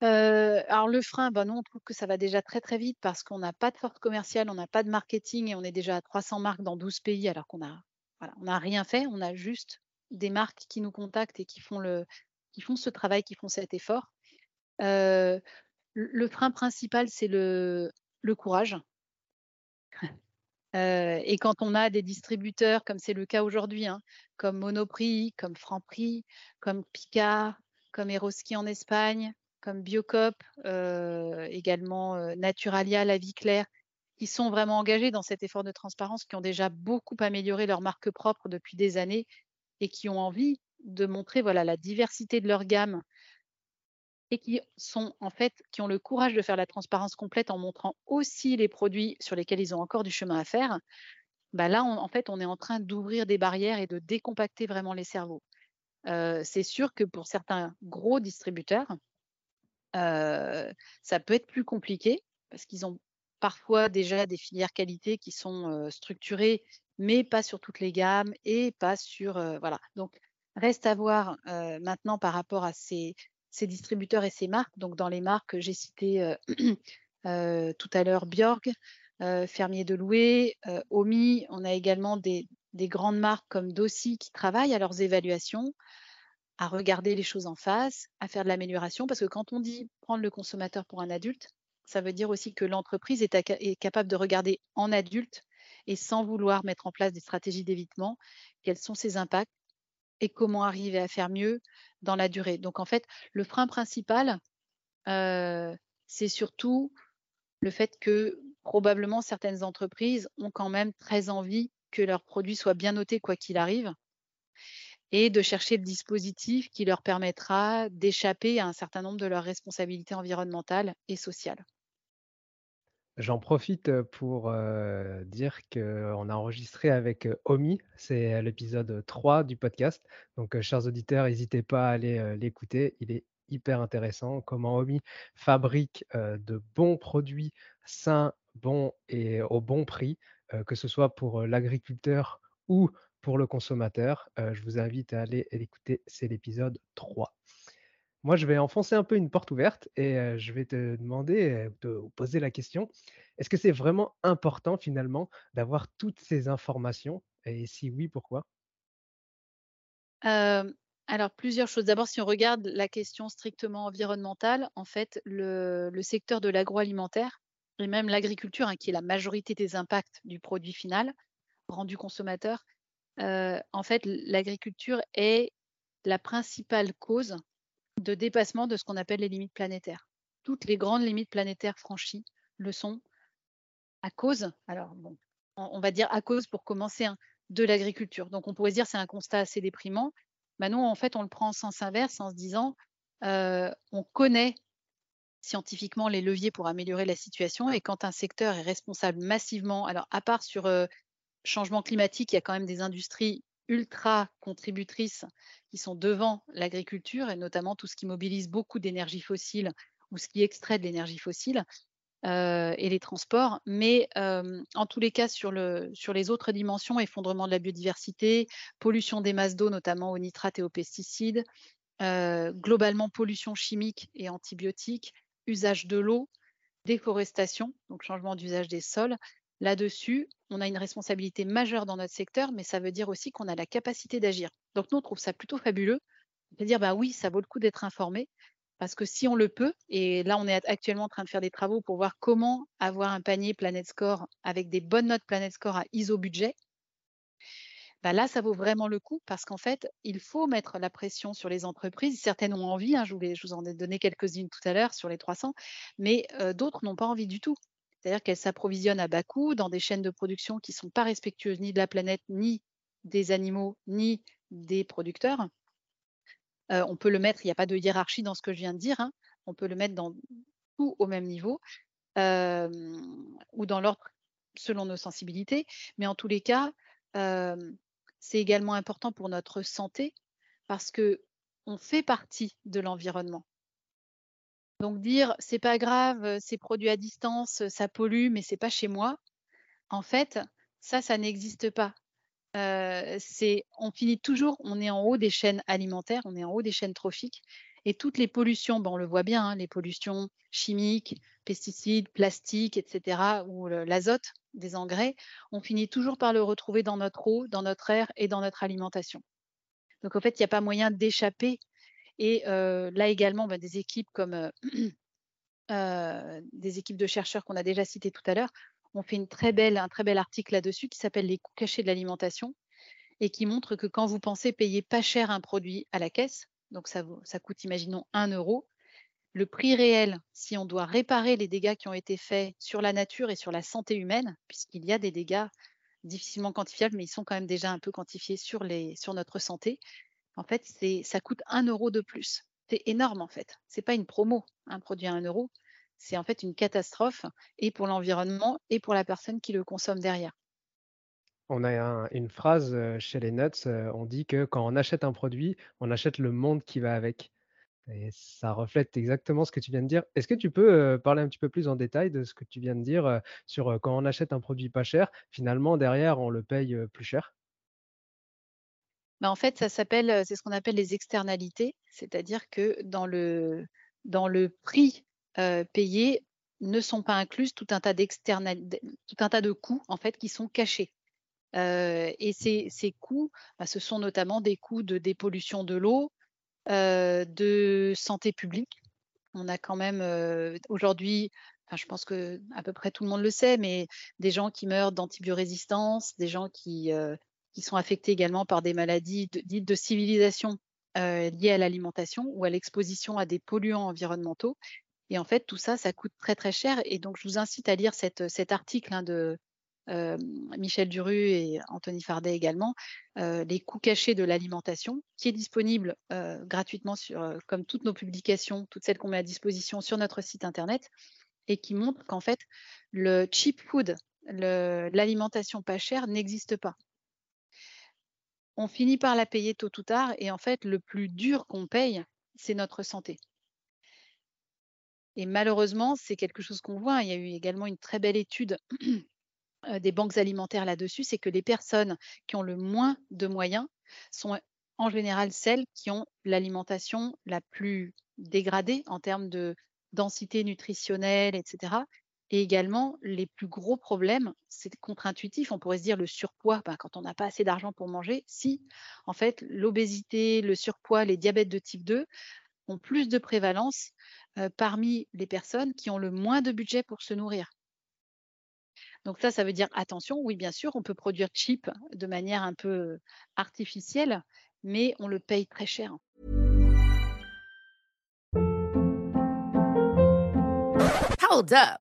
Alors le frein, ben nous on trouve que ça va déjà très très vite parce qu'on n'a pas de force commerciale, on n'a pas de marketing et on est déjà à 300 marques dans 12 pays alors qu'on a voilà, on n'a rien fait, on a juste des marques qui nous contactent et qui font le qui font ce travail, qui font cet effort. Euh, le frein principal, c'est le, courage. Euh, et quand on a des distributeurs, comme c'est le cas aujourd'hui, hein, comme Monoprix, comme Franprix, comme Picard, comme Eroski en Espagne, comme Biocop, euh, également euh, Naturalia, La Vie Claire, qui sont vraiment engagés dans cet effort de transparence, qui ont déjà beaucoup amélioré leur marque propre depuis des années et qui ont envie de montrer voilà, la diversité de leur gamme et qui sont en fait qui ont le courage de faire la transparence complète en montrant aussi les produits sur lesquels ils ont encore du chemin à faire, bah là en fait on est en train d'ouvrir des barrières et de décompacter vraiment les cerveaux. Euh, c'est sûr que pour certains gros distributeurs, ça peut être plus compliqué parce qu'ils ont parfois déjà des filières qualité qui sont structurées, mais pas sur toutes les gammes et pas sur voilà. Donc reste à voir maintenant par rapport à ces distributeurs et ces marques. Donc, dans les marques, j'ai cité tout à l'heure Bjorg, Fermier de Loué, Omi. On a également des, grandes marques comme Dossi qui travaillent à leurs évaluations, à regarder les choses en face, à faire de l'amélioration. Parce que quand on dit prendre le consommateur pour un adulte, ça veut dire aussi que l'entreprise est, capable de regarder en adulte et sans vouloir mettre en place des stratégies d'évitement, quels sont ses impacts et comment arriver à faire mieux dans la durée. Donc en fait, le frein principal, euh, c'est surtout le fait que probablement certaines entreprises ont quand même très envie que leurs produits soient bien notés quoi qu'il arrive et de chercher le dispositif qui leur permettra d'échapper à un certain nombre de leurs responsabilités environnementales et sociales. J'en profite pour dire qu'on a enregistré avec Omi, c'est l'épisode 3 du podcast. Donc, chers auditeurs, n'hésitez pas à aller l'écouter. Il est hyper intéressant. Comment Omi fabrique de bons produits sains, bons et au bon prix, que ce soit pour l'agriculteur ou pour le consommateur. je vous invite à aller l'écouter. C'est l'épisode 3. Moi, je vais enfoncer un peu une porte ouverte et je vais te demander, de poser la question, est-ce que c'est vraiment important finalement d'avoir toutes ces informations? Et si oui, pourquoi? alors plusieurs choses. D'abord, si on regarde la question strictement environnementale, en fait, le secteur de l'agroalimentaire et même l'agriculture, hein, qui est la majorité des impacts du produit final rendu consommateur, en fait, l'agriculture est la principale cause de dépassement de ce qu'on appelle les limites planétaires. Toutes les grandes limites planétaires franchies le sont à cause, alors bon, on, va dire à cause pour commencer, hein, de l'agriculture. Donc on pourrait se dire c'est un constat assez déprimant. Maintenant, bah, en fait, on le prend en sens inverse en se disant on connaît scientifiquement les leviers pour améliorer la situation et quand un secteur est responsable massivement, alors à part sur changement climatique, il y a quand même des industries ultra contributrices qui sont devant l'agriculture et notamment tout ce qui mobilise beaucoup d'énergie fossile ou ce qui extrait de l'énergie fossile euh, et les transports. Mais euh, en tous les cas, sur, le, sur les autres dimensions, effondrement de la biodiversité, pollution des masses d'eau, notamment aux nitrates et aux pesticides, euh, globalement pollution chimique et antibiotique, usage de l'eau, déforestation, donc changement d'usage des sols, Là-dessus, on a une responsabilité majeure dans notre secteur, mais ça veut dire aussi qu'on a la capacité d'agir. Donc nous, on trouve ça plutôt fabuleux de dire, bah oui, ça vaut le coup d'être informé, parce que si on le peut, et là, on est actuellement en train de faire des travaux pour voir comment avoir un panier Planet Score avec des bonnes notes Planet Score à ISO budget, bah là, ça vaut vraiment le coup parce qu'en fait, il faut mettre la pression sur les entreprises. Certaines ont envie, hein, je, je, vous en ai donné quelques-unes tout à l'heure sur les 300, mais euh, d'autres n'ont pas envie du tout. C'est-à-dire qu'elles s'approvisionnent à bas coût dans des chaînes de production qui ne sont pas respectueuses ni de la planète, ni des animaux, ni des producteurs. Euh, on peut le mettre, il n'y a pas de hiérarchie dans ce que je viens de dire, hein. on peut le mettre dans tout au même niveau euh, ou dans l'ordre selon nos sensibilités. Mais en tous les cas, euh, c'est également important pour notre santé parce que on fait partie de l'environnement. Donc dire c'est pas grave, c'est produit à distance, ça pollue, mais c'est pas chez moi. En fait, ça, ça n'existe pas. c'est, on finit toujours, on est en haut des chaînes alimentaires, on est en haut des chaînes trophiques, et toutes les pollutions, on le voit bien, hein, les pollutions chimiques, pesticides, plastiques, etc., ou l'azote des engrais, on finit toujours par le retrouver dans notre eau, dans notre air et dans notre alimentation. Donc en fait, il n'y a pas moyen d'échapper et là également, bah, des équipes comme des équipes de chercheurs qu'on a déjà citées tout à l'heure ont fait un très bel article là-dessus qui s'appelle Les coûts cachés de l'alimentation et qui montre que quand vous pensez payer pas cher un produit à la caisse, donc ça, coûte, imaginons, 1 euro, le prix réel, si on doit réparer les dégâts qui ont été faits sur la nature et sur la santé humaine, puisqu'il y a des dégâts difficilement quantifiables, mais ils sont quand même déjà un peu quantifiés sur notre santé. En fait, ça coûte un euro de plus. C'est énorme en fait. C'est pas une promo, un produit à un euro. C'est en fait une catastrophe et pour l'environnement et pour la personne qui le consomme derrière. On a une phrase chez les nuts, on dit que quand on achète un produit, on achète le monde qui va avec. Et ça reflète exactement ce que tu viens de dire. Est-ce que tu peux parler un petit peu plus en détail de ce que tu viens de dire sur quand on achète un produit pas cher, finalement derrière on le paye plus cher? Bah, en fait, ça s'appelle, c'est ce qu'on appelle les externalités, c'est-à-dire que dans le, dans le prix payé ne sont pas inclus tout un tas tout un tas de coûts en fait qui sont cachés. et ces, ces coûts, bah, ce sont notamment des coûts de dépollution de l'eau, de santé publique. On a quand même aujourd'hui, je pense que à peu près tout le monde le sait, mais des gens qui meurent d'antibiorésistance, des gens qui, qui sont affectés également par des maladies dites de civilisation liées à l'alimentation ou à l'exposition à des polluants environnementaux. Et en fait, tout ça, ça coûte très très cher. Et donc, je vous incite à lire cet article hein, de Michel Duru et Anthony Fardet également, Les coûts cachés de l'alimentation, qui est disponible gratuitement sur, comme toutes nos publications, toutes celles qu'on met à disposition sur notre site internet, et qui montre qu'en fait, le cheap food, l'alimentation pas chère n'existe pas. On finit par la payer tôt ou tard, et en fait, le plus dur qu'on paye, c'est notre santé. Et malheureusement, c'est quelque chose qu'on voit. Il y a eu également une très belle étude des banques alimentaires là-dessus, c'est que les personnes qui ont le moins de moyens sont en général celles qui ont l'alimentation la plus dégradée en termes de densité nutritionnelle, etc. Et également, les plus gros problèmes, c'est contre-intuitif, on pourrait se dire le surpoids, ben, quand on n'a pas assez d'argent pour manger, si, en fait, l'obésité, le surpoids, les diabètes de type 2 ont plus de prévalence parmi les personnes qui ont le moins de budget pour se nourrir. Donc ça, ça veut dire attention, oui, bien sûr, on peut produire cheap de manière un peu artificielle, mais on le paye très cher. Hold up.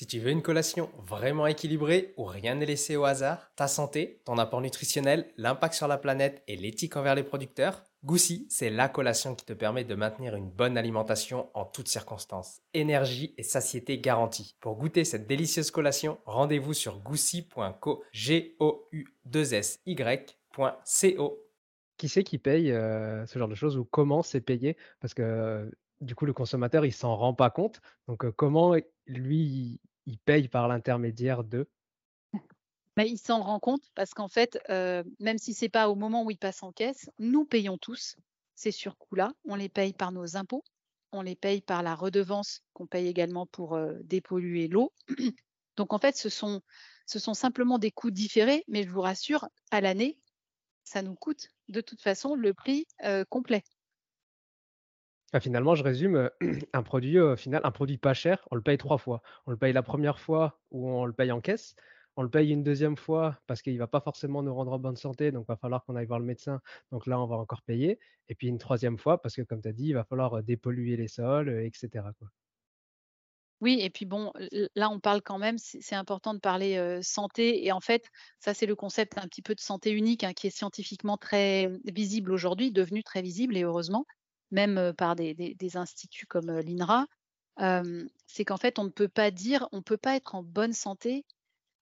Si tu veux une collation vraiment équilibrée où rien n'est laissé au hasard, ta santé, ton apport nutritionnel, l'impact sur la planète et l'éthique envers les producteurs, Goussi, c'est la collation qui te permet de maintenir une bonne alimentation en toutes circonstances. Énergie et satiété garantie. Pour goûter cette délicieuse collation, rendez-vous sur goussi.co, g o u 2 s. Qui c'est qui paye euh, ce genre de choses ou comment c'est payé? Parce que euh, du coup, le consommateur, il s'en rend pas compte. Donc, euh, comment lui, il paye par l'intermédiaire de bah, il s'en rend compte parce qu'en fait, même si ce n'est pas au moment où il passe en caisse, nous payons tous ces surcoûts-là. On les paye par nos impôts, on les paye par la redevance qu'on paye également pour dépolluer l'eau. Donc en fait, ce sont, ce sont simplement des coûts différés, mais je vous rassure, à l'année, ça nous coûte de toute façon le prix complet. Ah, finalement, je résume, un produit, final, un produit pas cher, on le paye trois fois. On le paye la première fois où on le paye en caisse, on le paye une deuxième fois parce qu'il ne va pas forcément nous rendre en bonne santé, donc il va falloir qu'on aille voir le médecin. Donc là, on va encore payer. Et puis une troisième fois parce que, comme tu as dit, il va falloir dépolluer les sols, etc. Oui, et puis bon, là, on parle quand même, c'est important de parler santé. Et en fait, ça, c'est le concept un petit peu de santé unique hein, qui est scientifiquement très visible aujourd'hui, devenu très visible et heureusement, même par des, instituts comme l'INRA. c'est qu'en fait, on ne peut pas dire, on ne peut pas être en bonne santé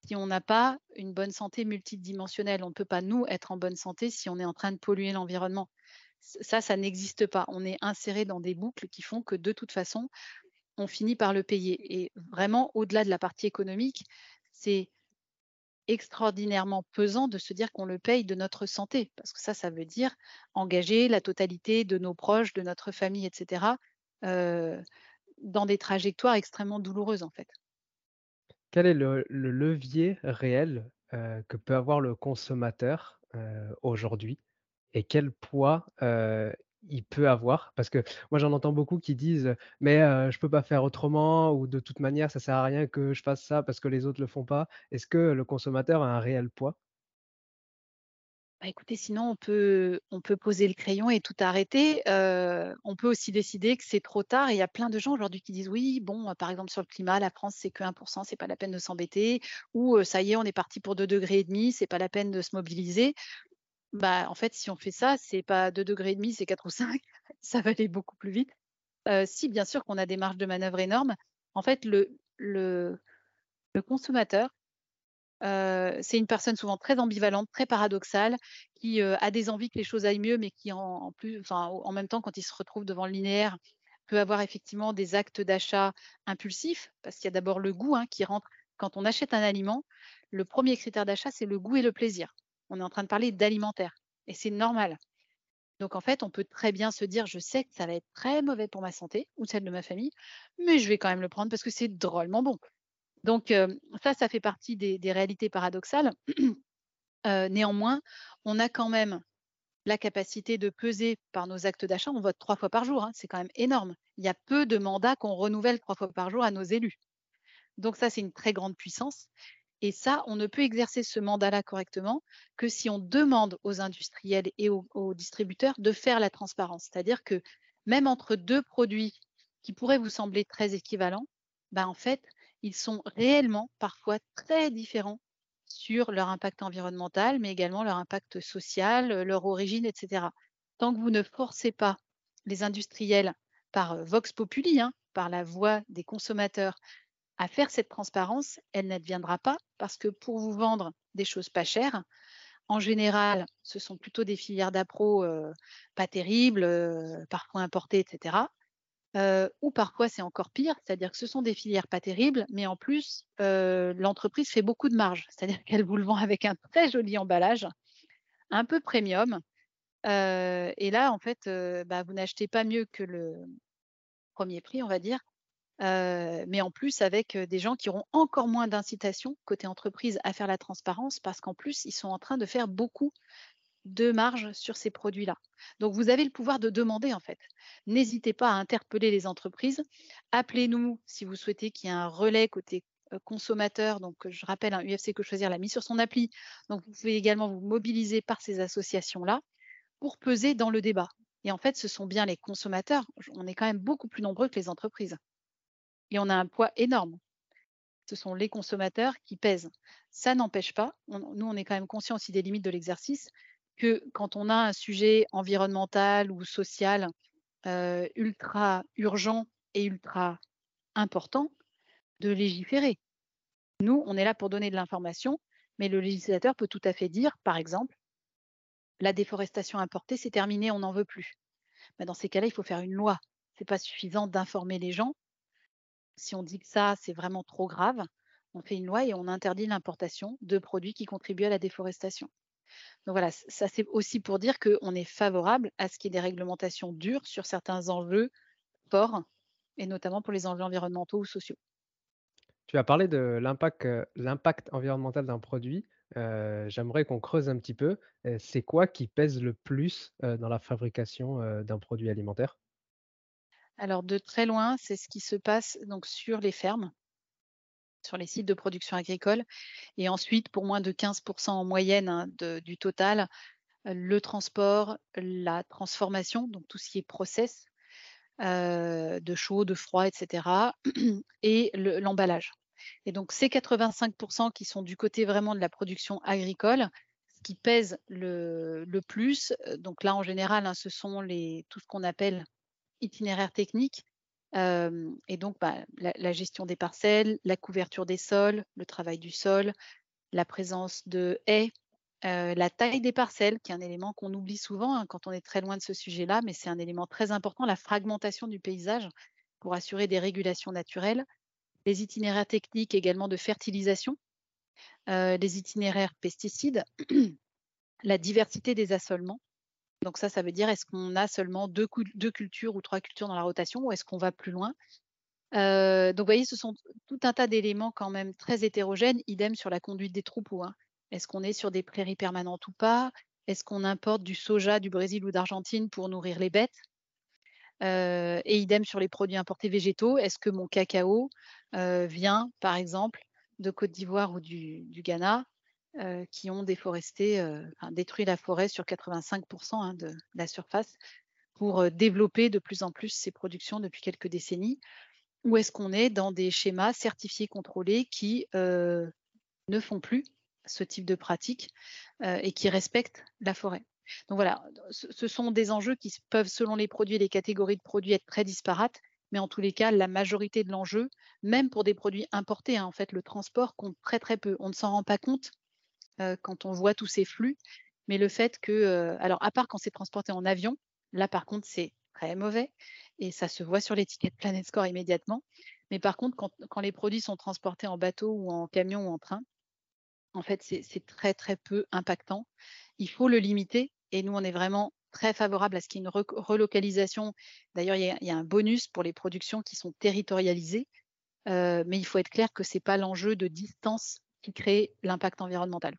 si on n'a pas une bonne santé multidimensionnelle. On ne peut pas, nous, être en bonne santé si on est en train de polluer l'environnement. Ça, ça n'existe pas. On est inséré dans des boucles qui font que de toute façon, on finit par le payer. Et vraiment, au-delà de la partie économique, c'est extraordinairement pesant de se dire qu'on le paye de notre santé, parce que ça, ça veut dire engager la totalité de nos proches, de notre famille, etc., euh, dans des trajectoires extrêmement douloureuses, en fait. Quel est le, levier réel euh, que peut avoir le consommateur euh, aujourd'hui? Et quel poids il peut avoir parce que moi j'en entends beaucoup qui disent mais je je peux pas faire autrement ou de toute manière ça sert à rien que je fasse ça parce que les autres le font pas. Est-ce que le consommateur a un réel poids? Bah, écoutez, sinon on peut on peut poser le crayon et tout arrêter. on peut aussi décider que c'est trop tard et il y a plein de gens aujourd'hui qui disent: «Oui, bon, par exemple sur le climat, la France c'est que 1% c'est pas la peine de s'embêter» ou «Ça y est, on est parti pour 2 degrés et demi, c'est pas la peine de se mobiliser». Bah, en fait, si on fait ça, c'est pas 2 degrés et demi, c'est 4 ou 5, ça va aller beaucoup plus vite. si bien sûr qu'on a des marges de manœuvre énormes, en fait le consommateur, c'est une personne souvent très ambivalente, très paradoxale, qui, a des envies que les choses aillent mieux, mais qui en même temps, quand il se retrouve devant le linéaire, peut avoir effectivement des actes d'achat impulsifs, parce qu'il y a d'abord le goût, hein, qui rentre. Quand on achète un aliment, le premier critère d'achat, c'est le goût et le plaisir on est en train de parler d'alimentaire et c'est normal. Donc en fait, on peut très bien se dire, je sais que ça va être très mauvais pour ma santé ou celle de ma famille, mais je vais quand même le prendre parce que c'est drôlement bon. Donc euh, ça, ça fait partie des, réalités paradoxales. Euh, néanmoins, on a quand même la capacité de peser par nos actes d'achat. On vote trois fois par jour, hein, c'est quand même énorme. Il y a peu de mandats qu'on renouvelle trois fois par jour à nos élus. Donc ça, c'est une très grande puissance. Et ça, on ne peut exercer ce mandat-là correctement que si on demande aux industriels et aux, distributeurs de faire la transparence. C'est-à-dire que même entre deux produits qui pourraient vous sembler très équivalents, bah en fait, ils sont réellement parfois très différents sur leur impact environnemental, mais également leur impact social, leur origine, etc. Tant que vous ne forcez pas les industriels par euh, Vox Populi, hein, par la voix des consommateurs, à faire cette transparence, elle n'adviendra pas parce que pour vous vendre des choses pas chères, en général, ce sont plutôt des filières d'appro euh, pas terribles, euh, parfois importées, etc. Euh, ou parfois c'est encore pire, c'est-à-dire que ce sont des filières pas terribles, mais en plus, l'entreprise fait beaucoup de marge, c'est-à-dire qu'elle vous le vend avec un très joli emballage, un peu premium. et là, en fait, bah, vous n'achetez pas mieux que le premier prix, on va dire, mais en plus avec des gens qui auront encore moins d'incitation côté entreprise à faire la transparence parce qu'en plus, ils sont en train de faire beaucoup de marge sur ces produits-là. Donc, vous avez le pouvoir de demander, en fait. N'hésitez pas à interpeller les entreprises. Appelez-nous si vous souhaitez qu'il y ait un relais côté consommateur. Donc, je rappelle, un UFC Que Choisir l'a mis sur son appli. Donc, vous pouvez également vous mobiliser par ces associations-là pour peser dans le débat. Et en fait, ce sont bien les consommateurs. On est quand même beaucoup plus nombreux que les entreprises et on a un poids énorme. Ce sont les consommateurs qui pèsent. Ça n'empêche pas, nous on est quand même conscient aussi des limites de l'exercice, que quand on a un sujet environnemental ou social euh, ultra urgent et ultra important, de légiférer. Nous, on est là pour donner de l'information, mais le législateur peut tout à fait dire, par exemple, la déforestation importée, c'est terminé, on n'en veut plus. Mais dans ces cas-là, il faut faire une loi. Ce n'est pas suffisant d'informer les gens si on dit que ça, c'est vraiment trop grave, on fait une loi et on interdit l'importation de produits qui contribuent à la déforestation. Donc voilà, ça c'est aussi pour dire qu'on est favorable à ce qu'il y ait des réglementations dures sur certains enjeux forts, et notamment pour les enjeux environnementaux ou sociaux. Tu as parlé de l'impact, euh, environnemental d'un produit. Euh, j'aimerais qu'on creuse un petit peu. Euh, c'est quoi qui pèse le plus dans la fabrication d'un produit alimentaire? Alors de très loin, c'est ce qui se passe donc sur les fermes, sur les sites de production agricole. Et ensuite, pour moins de 15% en moyenne hein, du total, le transport, la transformation, donc tout ce qui est process, euh, de chaud, de froid, etc. et l'emballage. et donc ces 85% qui sont du côté vraiment de la production agricole, ce qui pèse le, plus, euh, donc là en général, hein, ce sont les, tout ce qu'on appelle itinéraire technique, et donc, bah, la, gestion des parcelles, la couverture des sols, le travail du sol, la présence de haies, la taille des parcelles, qui est un élément qu'on oublie souvent hein, quand on est très loin de ce sujet-là, mais c'est un élément très important, la fragmentation du paysage pour assurer des régulations naturelles, les itinéraires techniques également de fertilisation, les itinéraires pesticides, la diversité des assolements, donc ça, ça veut dire est-ce qu'on a seulement deux, cultures ou trois cultures dans la rotation ou est-ce qu'on va plus loin? Donc vous voyez, ce sont tout un tas d'éléments quand même très hétérogènes, idem sur la conduite des troupeaux. Hein. Est-ce qu'on est sur des prairies permanentes ou pas? Est-ce qu'on importe du soja du Brésil ou d'Argentine pour nourrir les bêtes? Et idem sur les produits importés végétaux. Est-ce que mon cacao vient, par exemple, de Côte d'Ivoire ou du Ghana? Euh, qui ont déforesté, euh, détruit la forêt sur 85% hein, de, la surface pour euh, développer de plus en plus ces productions depuis quelques décennies Ou est-ce qu'on est dans des schémas certifiés, contrôlés qui ne font plus ce type de pratique et qui respectent la forêt? Donc voilà, ce sont des enjeux qui peuvent, selon les produits et les catégories de produits, être très disparates mais en tous les cas, la majorité de l'enjeu, même pour des produits importés, hein, en fait, le transport compte très très peu. On ne s'en rend pas compte, euh, quand on voit tous ces flux. Mais le fait que, euh, alors à part quand c'est transporté en avion, là par contre c'est très mauvais et ça se voit sur l'étiquette Planet Score immédiatement. Mais par contre, quand, les produits sont transportés en bateau ou en camion ou en train, en fait c'est très très peu impactant. Il faut le limiter et nous on est vraiment très favorable à ce qu'il y ait une relocalisation. D'ailleurs, il, y, a un bonus pour les productions qui sont territorialisées, euh, mais il faut être clair que ce n'est pas l'enjeu de distance qui crée l'impact environnemental.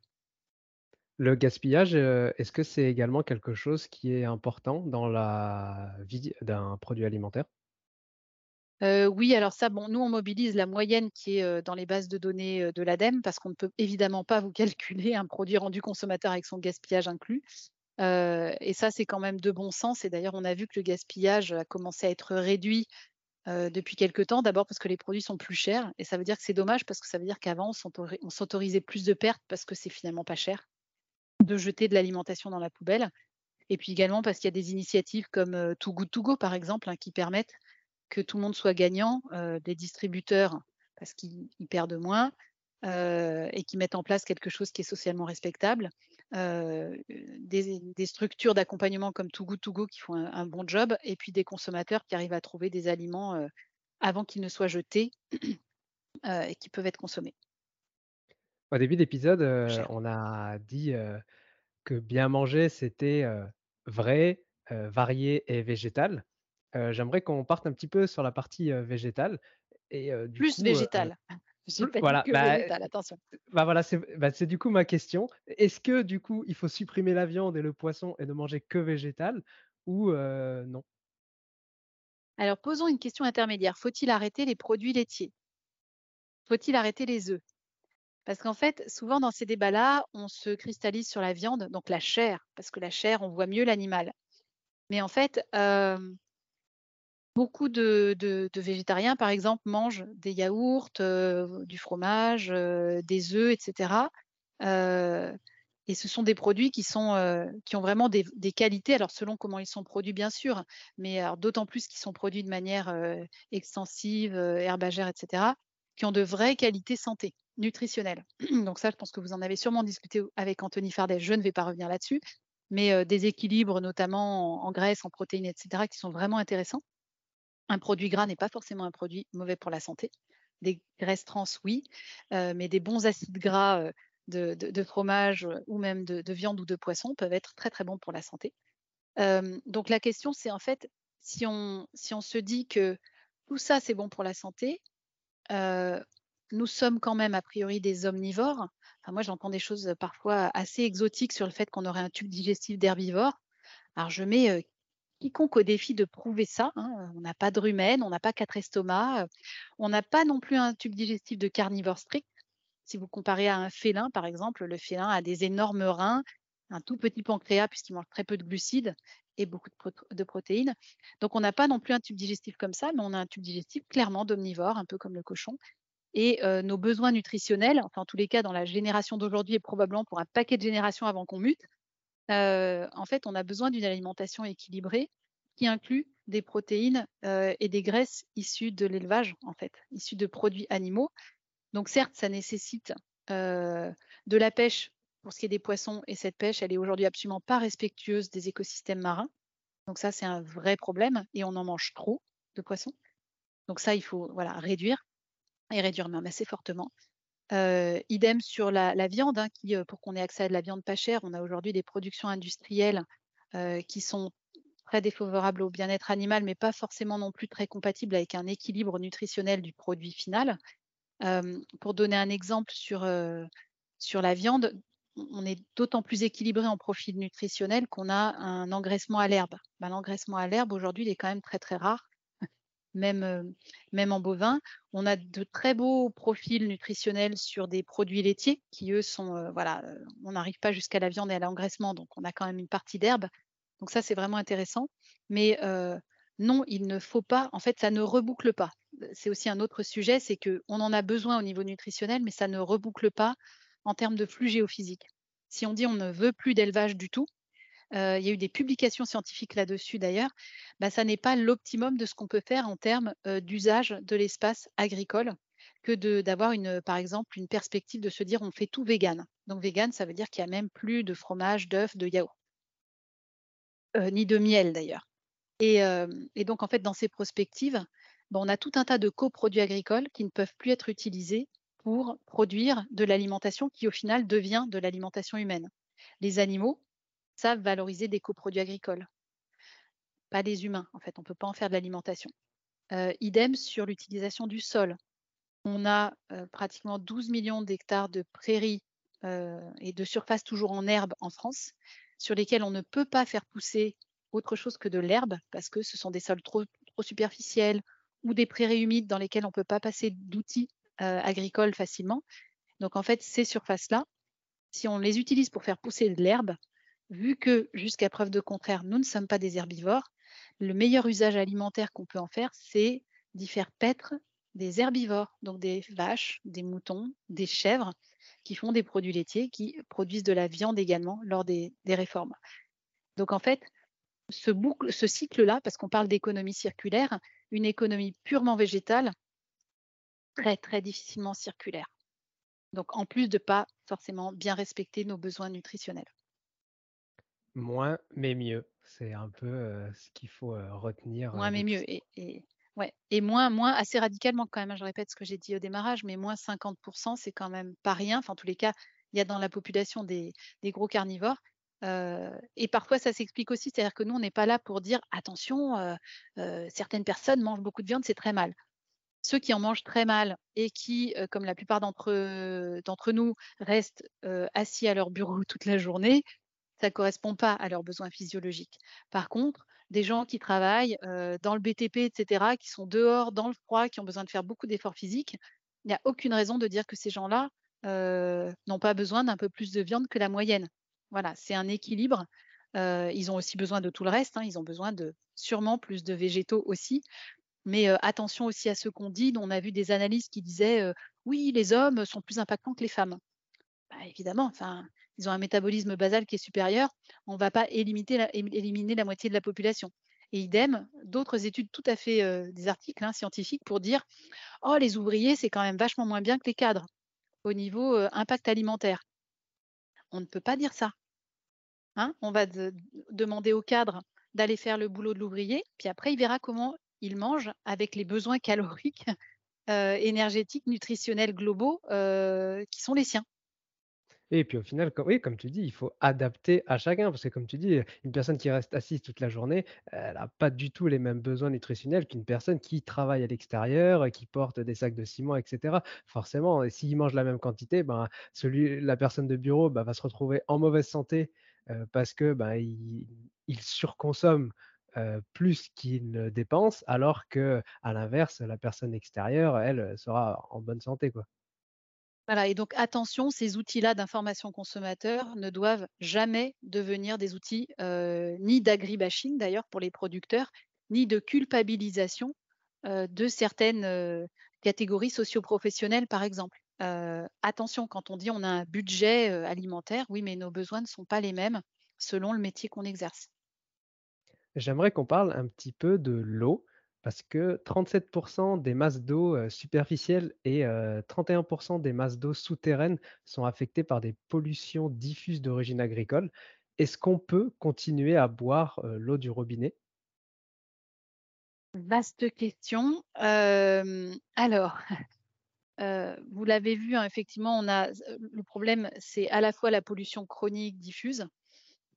Le gaspillage, euh, est-ce que c'est également quelque chose qui est important dans la vie d'un produit alimentaire? Euh, oui, alors ça, bon, nous, on mobilise la moyenne qui est euh, dans les bases de données de l'ADEME parce qu'on ne peut évidemment pas vous calculer un produit rendu consommateur avec son gaspillage inclus. et ça, c'est quand même de bon sens. Et d'ailleurs, on a vu que le gaspillage a commencé à être réduit depuis quelques temps. D'abord parce que les produits sont plus chers. Et ça veut dire que c'est dommage parce que ça veut dire qu'avant, on s'autorisait plus de pertes parce que c'est finalement pas cher de jeter de l'alimentation dans la poubelle. Et puis également parce qu'il y a des initiatives comme euh, Too Good To Go, par exemple, hein, qui permettent que tout le monde soit gagnant, euh, des distributeurs parce qu'ils perdent moins, euh, et qui mettent en place quelque chose qui est socialement respectable, des, structures d'accompagnement comme Too Good To Go qui font un, bon job, et puis des consommateurs qui arrivent à trouver des aliments avant qu'ils ne soient jetés et qui peuvent être consommés. Au début d'épisode, on a dit que bien manger, c'était vrai, varié et végétal. J'aimerais qu'on parte un petit peu sur la partie végétale. Et, Plus végétal. voilà, que bah, végétal, attention. Bah voilà, bah, c'est du coup ma question. Est-ce que du coup, il faut supprimer la viande et le poisson et ne manger que végétal ou non? Alors, posons une question intermédiaire. Faut-il arrêter les produits laitiers? Faut-il arrêter les œufs? Parce qu'en fait, souvent dans ces débats-là, on se cristallise sur la viande, donc la chair, parce que la chair, on voit mieux l'animal. Mais en fait, beaucoup de, végétariens, par exemple, mangent des yaourts, du fromage, des œufs, etc. et ce sont des produits qui, sont, qui ont vraiment des, qualités, alors selon comment ils sont produits, bien sûr, mais d'autant plus qu'ils sont produits de manière extensive, herbagère, etc., qui ont de vraies qualités santé nutritionnelle. Donc ça, je pense que vous en avez sûrement discuté avec Anthony Fardet. Je ne vais pas revenir là-dessus, mais euh, des équilibres notamment en, graisse, en protéines, etc., qui sont vraiment intéressants. Un produit gras n'est pas forcément un produit mauvais pour la santé. Des graisses trans, oui, euh, mais des bons acides gras euh, de, fromage ou même de, viande ou de poisson peuvent être très très bons pour la santé. donc la question, c'est en fait, si on, si on se dit que tout ça, c'est bon pour la santé, nous sommes quand même a priori des omnivores. moi, j'entends des choses parfois assez exotiques sur le fait qu'on aurait un tube digestif d'herbivore. Alors, je mets quiconque au défi de prouver ça. Hein. On n'a pas de rumen, on n'a pas quatre estomacs, on n'a pas non plus un tube digestif de carnivore strict. Si vous comparez à un félin, par exemple, le félin a des énormes reins, un tout petit pancréas puisqu'il mange très peu de glucides et beaucoup de, protéines. Donc, on n'a pas non plus un tube digestif comme ça, mais on a un tube digestif clairement d'omnivore, un peu comme le cochon et nos besoins nutritionnels, enfin en tous les cas dans la génération d'aujourd'hui et probablement pour un paquet de générations avant qu'on mute, en fait on a besoin d'une alimentation équilibrée qui inclut des protéines et des graisses issues de l'élevage, en fait, issues de produits animaux. Donc certes, ça nécessite de la pêche pour ce qui est des poissons, et cette pêche, elle est aujourd'hui absolument pas respectueuse des écosystèmes marins. Donc ça, c'est un vrai problème, et on en mange trop de poissons. Donc ça, il faut voilà, réduire, et réduire même assez fortement. idem sur la, viande, hein, qui, pour qu'on ait accès à de la viande pas chère, on a aujourd'hui des productions industrielles qui sont très défavorables au bien-être animal, mais pas forcément non plus très compatibles avec un équilibre nutritionnel du produit final. pour donner un exemple sur la viande, on est d'autant plus équilibré en profil nutritionnel qu'on a un engraissement à l'herbe. Ben, l'engraissement à l'herbe, aujourd'hui, il est quand même très rare, même, même en bovin. On a de très beaux profils nutritionnels sur des produits laitiers qui, eux, sont, voilà, on n'arrive pas jusqu'à la viande et à l'engraissement, donc on a quand même une partie d'herbe. Donc ça, c'est vraiment intéressant. Mais non, il ne faut pas, en fait, ça ne reboucle pas. C'est aussi un autre sujet, c'est qu'on en a besoin au niveau nutritionnel, mais ça ne reboucle pas en termes de flux géophysiques. Si on dit on ne veut plus d'élevage du tout, euh, il y a eu des publications scientifiques là-dessus d'ailleurs, bah, ça n'est pas l'optimum de ce qu'on peut faire en termes euh, d'usage de l'espace agricole que d'avoir une, par exemple, une perspective de se dire on fait tout vegan. Donc vegan, ça veut dire qu'il n'y a même plus de fromage, d'œufs, de yaourt, euh, ni de miel d'ailleurs. Et, donc en fait, dans ces prospectives, bah, on a tout un tas de coproduits agricoles qui ne peuvent plus être utilisés pour produire de l'alimentation qui au final devient de l'alimentation humaine. Les animaux savent valoriser des coproduits agricoles, pas les humains en fait, on ne peut pas en faire de l'alimentation. Euh, idem sur l'utilisation du sol. On a euh, pratiquement 12 millions d'hectares de prairies euh, et de surfaces toujours en herbe en France, sur lesquelles on ne peut pas faire pousser autre chose que de l'herbe, parce que ce sont des sols trop, trop superficiels ou des prairies humides dans lesquelles on ne peut pas passer d'outils euh, agricoles facilement. Donc en fait, ces surfaces-là, si on les utilise pour faire pousser de l'herbe, vu que jusqu'à preuve de contraire, nous ne sommes pas des herbivores, le meilleur usage alimentaire qu'on peut en faire, c'est d'y faire paître des herbivores, donc des vaches, des moutons, des chèvres, qui font des produits laitiers, qui produisent de la viande également lors des, réformes. Donc en fait, ce, ce cycle-là, parce qu'on parle d'économie circulaire, une économie purement végétale, très, très difficilement circulaire. Donc, en plus de pas forcément bien respecter nos besoins nutritionnels. Moins, mais mieux. C'est un peu ce qu'il faut retenir. Moins, mais mieux. Et, et, ouais. et moins, moins, assez radicalement quand même. Hein, je répète ce que j'ai dit au démarrage, mais moins 50%, c'est quand même pas rien. Enfin, en tous les cas, il y a dans la population des, des gros carnivores. et parfois, ça s'explique aussi, c'est-à-dire que nous, on n'est pas là pour dire attention, certaines personnes mangent beaucoup de viande, c'est très mal ceux qui en mangent très mal et qui, comme la plupart d'entre nous, restent assis à leur bureau toute la journée, ça ne correspond pas à leurs besoins physiologiques. Par contre, des gens qui travaillent dans le BTP, etc., qui sont dehors, dans le froid, qui ont besoin de faire beaucoup d'efforts physiques, il n'y a aucune raison de dire que ces gens-là n'ont pas besoin d'un peu plus de viande que la moyenne. Voilà, c'est un équilibre. ils ont aussi besoin de tout le reste. Hein. ils ont besoin de sûrement plus de végétaux aussi. Mais attention aussi à ce qu'on dit. On a vu des analyses qui disaient oui, les hommes sont plus impactants que les femmes. Bah, évidemment, enfin, ils ont un métabolisme basal qui est supérieur. On ne va pas éliminer la, moitié de la population. Et idem, d'autres études tout à fait, des articles hein, scientifiques pour dire oh, les ouvriers, c'est quand même vachement moins bien que les cadres au niveau impact alimentaire. On ne peut pas dire ça. Hein on va demander au cadre d'aller faire le boulot de l'ouvrier, puis après, il verra comment il mange avec les besoins caloriques, euh, énergétiques, nutritionnels globaux euh, qui sont les siens. Et puis au final, comme, oui, comme tu dis, il faut adapter à chacun, parce que comme tu dis, une personne qui reste assise toute la journée, elle n'a pas du tout les mêmes besoins nutritionnels qu'une personne qui travaille à l'extérieur, qui porte des sacs de ciment, etc. Forcément, s'il mange la même quantité, ben, celui, la personne de bureau ben, va se retrouver en mauvaise santé euh, parce que ben, il surconsomme plus qu'il ne dépense, alors que à l'inverse, la personne extérieure, elle, sera en bonne santé. Quoi. Voilà, et donc attention, ces outils-là d'information consommateur ne doivent jamais devenir des outils ni d'agribashing d'ailleurs pour les producteurs, ni de culpabilisation de certaines catégories socioprofessionnelles, par exemple. attention, quand on dit on a un budget alimentaire, oui, mais nos besoins ne sont pas les mêmes selon le métier qu'on exerce. J'aimerais qu'on parle un petit peu de l'eau, parce que 37% des masses d'eau euh, superficielles et euh, 31% des masses d'eau souterraines sont affectées par des pollutions diffuses d'origine agricole. Est-ce qu'on peut continuer à boire euh, l'eau du robinet? Vaste question. Euh, alors, euh, vous l'avez vu, hein, effectivement, on a le problème, c'est à la fois la pollution chronique diffuse,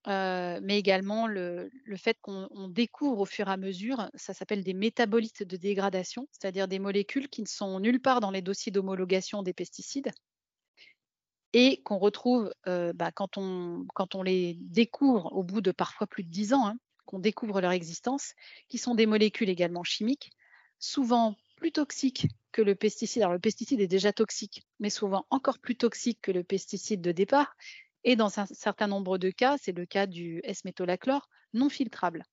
mais également le, fait qu'on on découvre au fur et à mesure, ça s'appelle des métabolites de dégradation, c'est-à-dire des molécules qui ne sont nulle part dans les dossiers d'homologation des pesticides et qu'on retrouve bah, quand, on, les découvre au bout de parfois plus de 10 ans, hein, qu'on découvre leur existence, qui sont des molécules également chimiques, souvent plus toxiques que le pesticide. Alors le pesticide est déjà toxique, mais souvent encore plus toxique que le pesticide de départ. Et dans un certain nombre de cas, c'est le cas du S-métolachlore, non filtrable.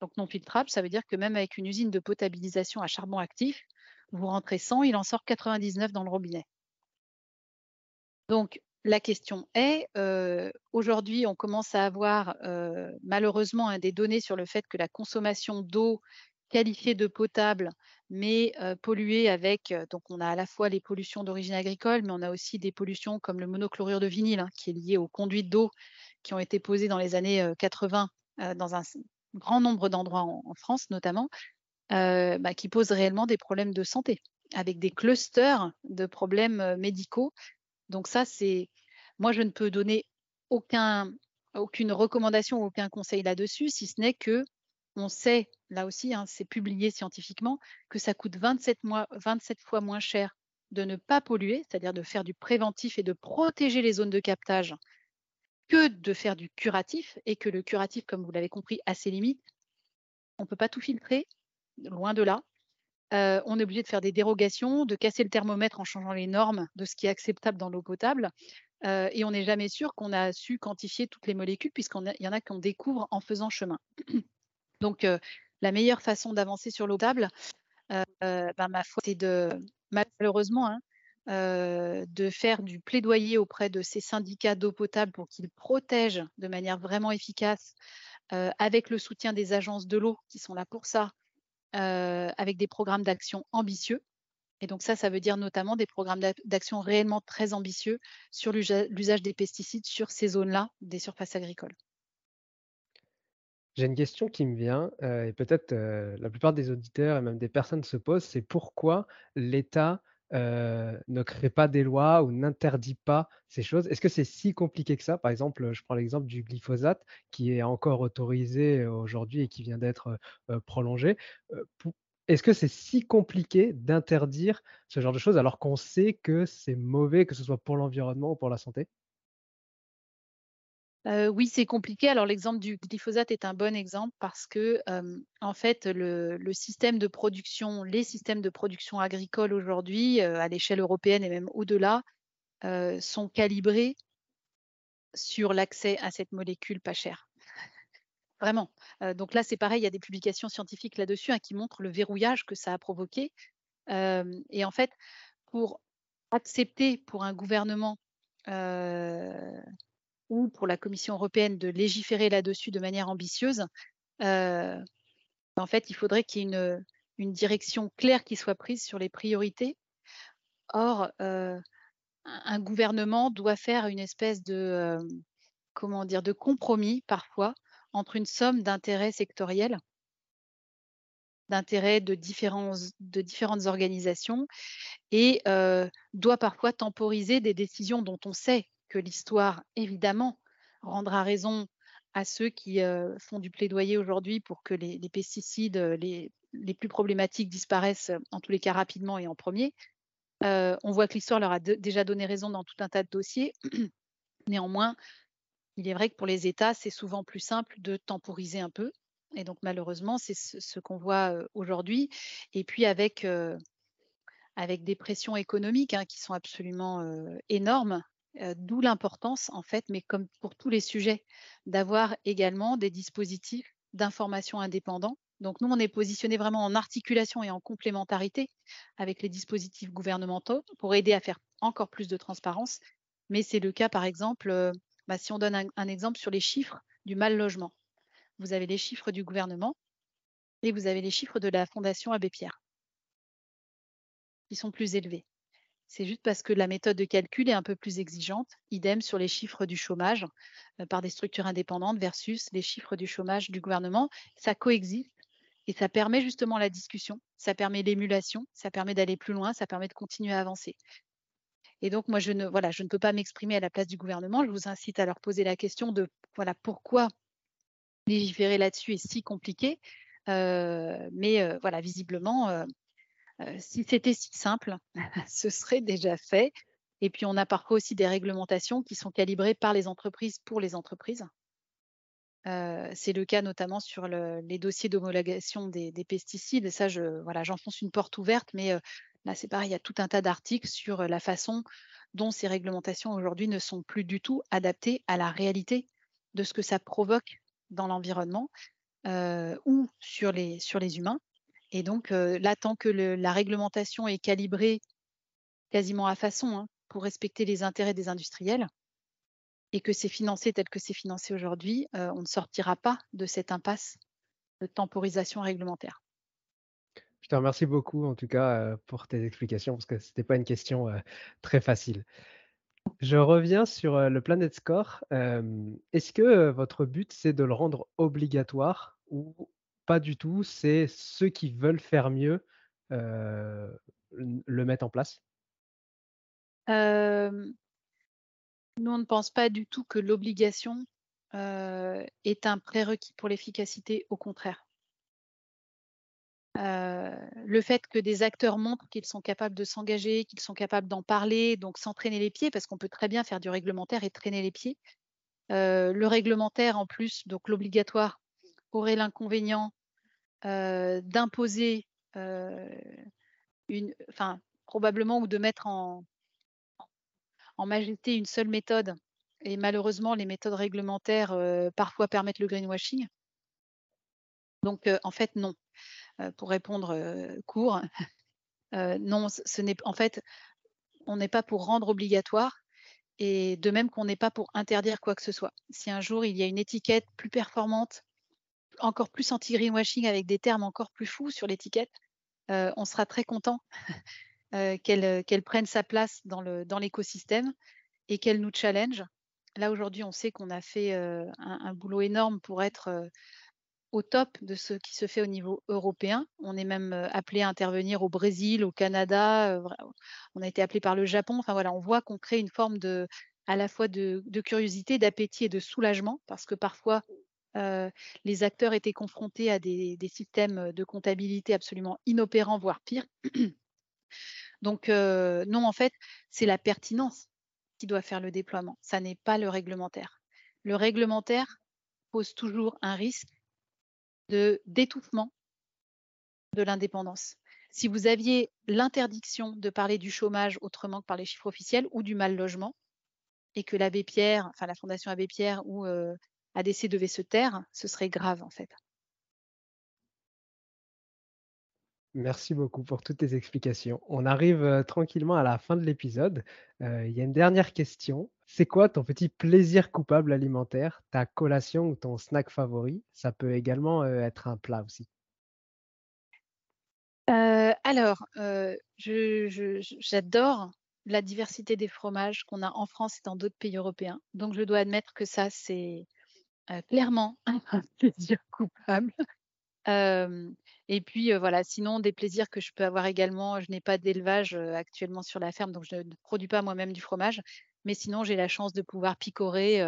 Donc non filtrable, ça veut dire que même avec une usine de potabilisation à charbon actif, vous rentrez 100, il en sort 99 dans le robinet. Donc la question est, euh, aujourd'hui, on commence à avoir euh, malheureusement hein, des données sur le fait que la consommation d'eau qualifiée de potable, mais euh, avec, donc on a à la fois les pollutions d'origine agricole, mais on a aussi des pollutions comme le monochlorure de vinyle, hein, qui est lié aux conduites d'eau qui ont été posées dans les années 80 dans un grand nombre d'endroits en, France notamment, bah, qui posent réellement des problèmes de santé, avec des clusters de problèmes médicaux. Donc ça, c'est moi, je ne peux donner aucun, aucune recommandation, aucun conseil là-dessus, si ce n'est que on sait, là aussi, hein, c'est publié scientifiquement, que ça coûte 27, mois, 27 fois moins cher de ne pas polluer, c'est-à-dire de faire du préventif et de protéger les zones de captage, que de faire du curatif, et que le curatif, comme vous l'avez compris, a ses limites. On ne peut pas tout filtrer, loin de là. Euh, on est obligé de faire des dérogations, de casser le thermomètre en changeant les normes de ce qui est acceptable dans l'eau potable. Euh, et on n'est jamais sûr qu'on a su quantifier toutes les molécules, puisqu'il y en a qu'on découvre en faisant chemin. Donc, la meilleure façon d'avancer sur l'eau potable, ben, ma foi, c'est de, malheureusement, hein, de faire du plaidoyer auprès de ces syndicats d'eau potable pour qu'ils protègent de manière vraiment efficace, avec le soutien des agences de l'eau qui sont là pour ça, avec des programmes d'action ambitieux. Et donc ça, ça veut dire notamment des programmes d'action réellement très ambitieux sur l'usage des pesticides sur ces zones-là des surfaces agricoles. J'ai une question qui me vient, euh, et peut-être euh, la plupart des auditeurs et même des personnes se posent, c'est pourquoi l'État euh, ne crée pas des lois ou n'interdit pas ces choses? Est-ce que c'est si compliqué que ça? Par exemple, je prends l'exemple du glyphosate qui est encore autorisé aujourd'hui et qui vient d'être prolongé. Est-ce que c'est si compliqué d'interdire ce genre de choses alors qu'on sait que c'est mauvais, que ce soit pour l'environnement ou pour la santé? Oui, c'est compliqué. Alors l'exemple du glyphosate est un bon exemple parce que, en fait, le système de production les systèmes de production agricole aujourd'hui, à l'échelle européenne et même au-delà, sont calibrés sur l'accès à cette molécule pas chère. Vraiment. donc là, c'est pareil, il y a des publications scientifiques là-dessus, hein, qui montrent le verrouillage que ça a provoqué. et en fait, pour accepter pour un gouvernement, ou pour la Commission européenne de légiférer là-dessus de manière ambitieuse, euh, en fait, il faudrait qu'il y ait une, direction claire qui soit prise sur les priorités. Or, euh, un gouvernement doit faire une espèce de, euh, comment dire, de compromis parfois entre une somme d'intérêts sectoriels, d'intérêts de, de différentes organisations, et doit parfois temporiser des décisions dont on sait que l'histoire, évidemment, rendra raison à ceux qui font du plaidoyer aujourd'hui pour que les, pesticides les, plus problématiques disparaissent, en tous les cas rapidement et en premier. on voit que l'histoire leur a déjà donné raison dans tout un tas de dossiers. Néanmoins, il est vrai que pour les États, c'est souvent plus simple de temporiser un peu. Et donc, malheureusement, c'est ce, qu'on voit aujourd'hui. Et puis, avec, avec des pressions économiques hein, qui sont absolument énormes, D'où l'importance, en fait, mais comme pour tous les sujets, d'avoir également des dispositifs d'information indépendants. Donc nous, on est positionné vraiment en articulation et en complémentarité avec les dispositifs gouvernementaux pour aider à faire encore plus de transparence. Mais c'est le cas, par exemple, bah, si on donne un, exemple sur les chiffres du mal logement. vous avez les chiffres du gouvernement et vous avez les chiffres de la Fondation Abbé Pierre, qui sont plus élevés. C'est juste parce que la méthode de calcul est un peu plus exigeante. Idem sur les chiffres du chômage euh, par des structures indépendantes versus les chiffres du chômage du gouvernement. Ça coexiste et ça permet justement la discussion, ça permet l'émulation, ça permet d'aller plus loin, ça permet de continuer à avancer. Et donc, moi, je ne, voilà, je ne peux pas m'exprimer à la place du gouvernement. Je vous incite à leur poser la question de voilà, pourquoi légiférer là-dessus est si compliqué. Euh, mais euh, voilà, visiblement, euh, si c'était si simple, ce serait déjà fait. Et puis, on a parfois aussi des réglementations qui sont calibrées par les entreprises pour les entreprises. Euh, c'est le cas notamment sur les dossiers d'homologation des, pesticides. Et ça, j'enfonce une porte ouverte, mais euh, là, c'est pareil, il y a tout un tas d'articles sur la façon dont ces réglementations aujourd'hui ne sont plus du tout adaptées à la réalité de ce que ça provoque dans l'environnement ou sur les, sur les humains. Et donc, là, tant que la réglementation est calibrée quasiment à façon hein, pour respecter les intérêts des industriels et que c'est financé tel que c'est financé aujourd'hui, on ne sortira pas de cette impasse de temporisation réglementaire. Je te remercie beaucoup en tout cas pour tes explications parce que ce n'était pas une question très facile. Je reviens sur le Planet Score. Est-ce que votre but, c'est de le rendre obligatoire ou pas du tout, c'est ceux qui veulent faire mieux le mettre en place Nous, on ne pense pas du tout que l'obligation est un prérequis pour l'efficacité, au contraire. le fait que des acteurs montrent qu'ils sont capables de s'engager, qu'ils sont capables d'en parler, donc s'entraîner les pieds, parce qu'on peut très bien faire du réglementaire et traîner les pieds. le réglementaire, en plus, donc l'obligatoire, aurait l'inconvénient d'imposer une, enfin, probablement ou de mettre en, majesté une seule méthode. Et malheureusement, les méthodes réglementaires parfois permettent le greenwashing. Donc, en fait, non. pour répondre court, non, ce n'est en fait, on n'est pas pour rendre obligatoire. Et de même qu'on n'est pas pour interdire quoi que ce soit. Si un jour il y a une étiquette plus performante encore plus anti-greenwashing avec des termes encore plus fous sur l'étiquette, euh, on sera très content euh, euh, qu'elle prenne sa place dans l'écosystème et qu'elle nous challenge. Là, aujourd'hui, on sait qu'on a fait un, boulot énorme pour être au top de ce qui se fait au niveau européen. On est même appelé à intervenir au Brésil, au Canada. on a été appelé par le Japon. Enfin voilà, on voit qu'on crée une forme de, à la fois de curiosité, d'appétit et de soulagement, parce que parfois les acteurs étaient confrontés à des, systèmes de comptabilité absolument inopérants, voire pire. Donc, non, en fait, c'est la pertinence qui doit faire le déploiement. Ça n'est pas le réglementaire. Le réglementaire pose toujours un risque de d'étouffement de l'indépendance. Si vous aviez l'interdiction de parler du chômage autrement que par les chiffres officiels ou du mal logement, et que l'abbé Pierre, enfin la Fondation Abbé Pierre ou ADC devait se taire, ce serait grave en fait. Merci beaucoup pour toutes tes explications. On arrive euh, tranquillement à la fin de l'épisode. Euh, il y a une dernière question. C'est quoi ton petit plaisir coupable alimentaire, ta collation ou ton snack favori? Ça peut également euh, être un plat aussi. alors, j'adore la diversité des fromages qu'on a en France et dans d'autres pays européens. Donc, je dois admettre que ça, c'est clairement un plaisir coupable. et puis voilà, sinon des plaisirs que je peux avoir également, je n'ai pas d'élevage actuellement sur la ferme, donc je ne produis pas moi-même du fromage, mais sinon j'ai la chance de pouvoir picorer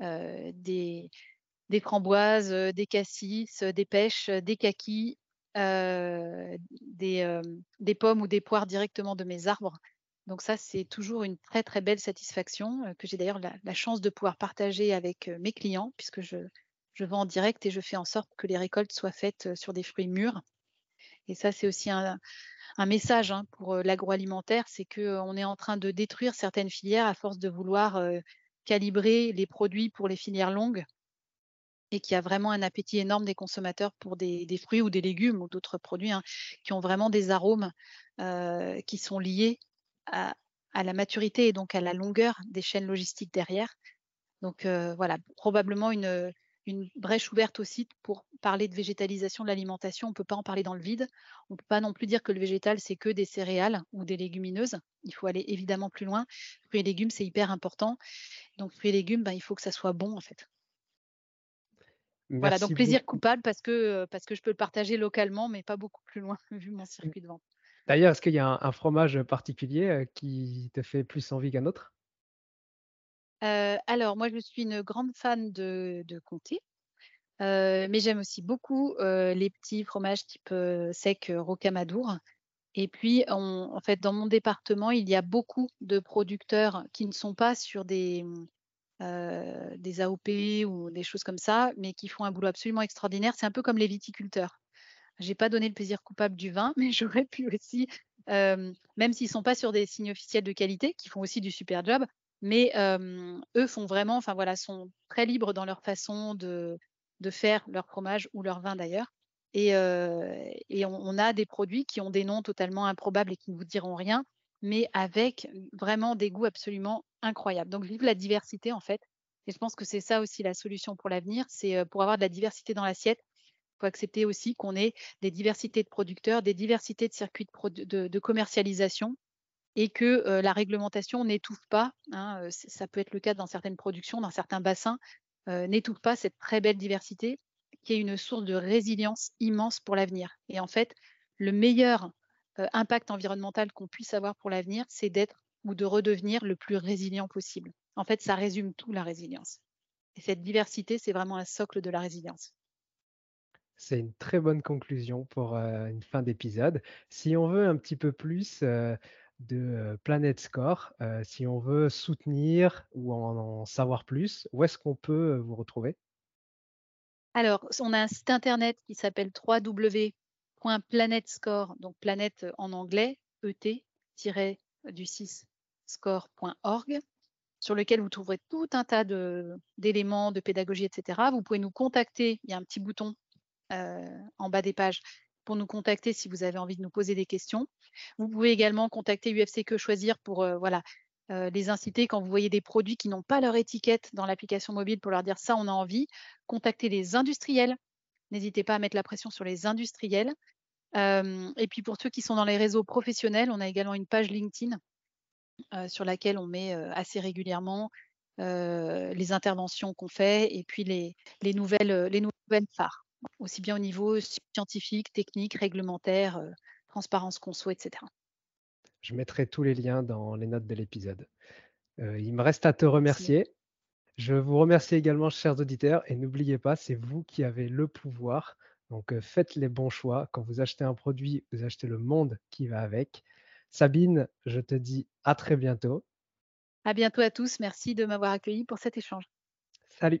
des, des framboises, des cassis, des pêches, des kakis, des, des pommes ou des poires directement de mes arbres. Donc ça, c'est toujours une très très belle satisfaction que j'ai d'ailleurs la, chance de pouvoir partager avec mes clients puisque je, je vends en direct et je fais en sorte que les récoltes soient faites sur des fruits mûrs. Et ça, c'est aussi un, message hein, pour l'agroalimentaire, c'est qu'on est en train de détruire certaines filières à force de vouloir calibrer les produits pour les filières longues et qu'il y a vraiment un appétit énorme des consommateurs pour des, fruits ou des légumes ou d'autres produits hein, qui ont vraiment des arômes qui sont liés à, la maturité et donc à la longueur des chaînes logistiques derrière. Donc voilà, probablement une, une brèche ouverte aussi pour parler de végétalisation de l'alimentation. On ne peut pas en parler dans le vide. On ne peut pas non plus dire que le végétal, c'est que des céréales ou des légumineuses. Il faut aller évidemment plus loin. Fruits et légumes, c'est hyper important. Donc, fruits et légumes, ben, il faut que ça soit bon, en fait. voilà, donc plaisir coupable parce que, parce que je peux le partager localement, mais pas beaucoup plus loin, vu mon circuit de vente. D'ailleurs, est-ce qu'il y a un, fromage particulier qui te fait plus envie qu'un autre? Alors moi, je suis une grande fan de comté, mais j'aime aussi beaucoup, les petits fromages type, sec, rocamadour et puis en fait, dans mon département, il y a beaucoup de producteurs qui ne sont pas sur des AOP ou des choses comme ça, mais qui font un boulot absolument extraordinaire. C'est un peu comme les viticulteurs. J'ai pas donné le plaisir coupable du vin, mais j'aurais pu aussi, même s'ils sont pas sur des signes officiels de qualité, qui font aussi du super job, mais eux font vraiment, enfin voilà, sont très libres dans leur façon de, faire leur fromage ou leur vin d'ailleurs. Et, et on, a des produits qui ont des noms totalement improbables et qui ne vous diront rien, mais avec vraiment des goûts absolument incroyables. Donc vive la diversité en fait. Et je pense que c'est ça aussi la solution pour l'avenir, c'est pour avoir de la diversité dans l'assiette. Faut accepter aussi qu'on ait des diversités de producteurs, des diversités de circuits de, de commercialisation et que la réglementation n'étouffe pas, hein, ça peut être le cas dans certaines productions, dans certains bassins, n'étouffe pas cette très belle diversité qui est une source de résilience immense pour l'avenir. Et en fait, le meilleur impact environnemental qu'on puisse avoir pour l'avenir, c'est d'être ou de redevenir le plus résilient possible. En fait, ça résume tout la résilience. Et cette diversité, c'est vraiment un socle de la résilience. C'est une très bonne conclusion pour une fin d'épisode. Si on veut un petit peu plus de Planet Score. si on veut soutenir ou en, savoir plus, où est-ce qu'on peut vous retrouver? Alors, on a un site internet qui s'appelle www.planetscore, donc planète en anglais, et-du6 score.org, sur lequel vous trouverez tout un tas d'éléments, de, pédagogie, etc. Vous pouvez nous contacter, il y a un petit bouton en bas des pages pour nous contacter si vous avez envie de nous poser des questions. Vous pouvez également contacter UFC Que Choisir pour euh, voilà, euh, les inciter quand vous voyez des produits qui n'ont pas leur étiquette dans l'application mobile pour leur dire ça, on a envie. Contactez les industriels. N'hésitez pas à mettre la pression sur les industriels. Euh, et puis pour ceux qui sont dans les réseaux professionnels, on a également une page LinkedIn sur laquelle on met assez régulièrement les interventions qu'on fait et puis les nouvelles phares aussi bien au niveau scientifique, technique, réglementaire, euh, transparence conso, etc. Je mettrai tous les liens dans les notes de l'épisode. Euh, il me reste à te remercier. Je vous remercie également, chers auditeurs, et n'oubliez pas, c'est vous qui avez le pouvoir. Donc euh, faites les bons choix. Quand vous achetez un produit, vous achetez le monde qui va avec. Sabine, je te dis à très bientôt. À bientôt à tous. Merci de m'avoir accueilli pour cet échange. Salut.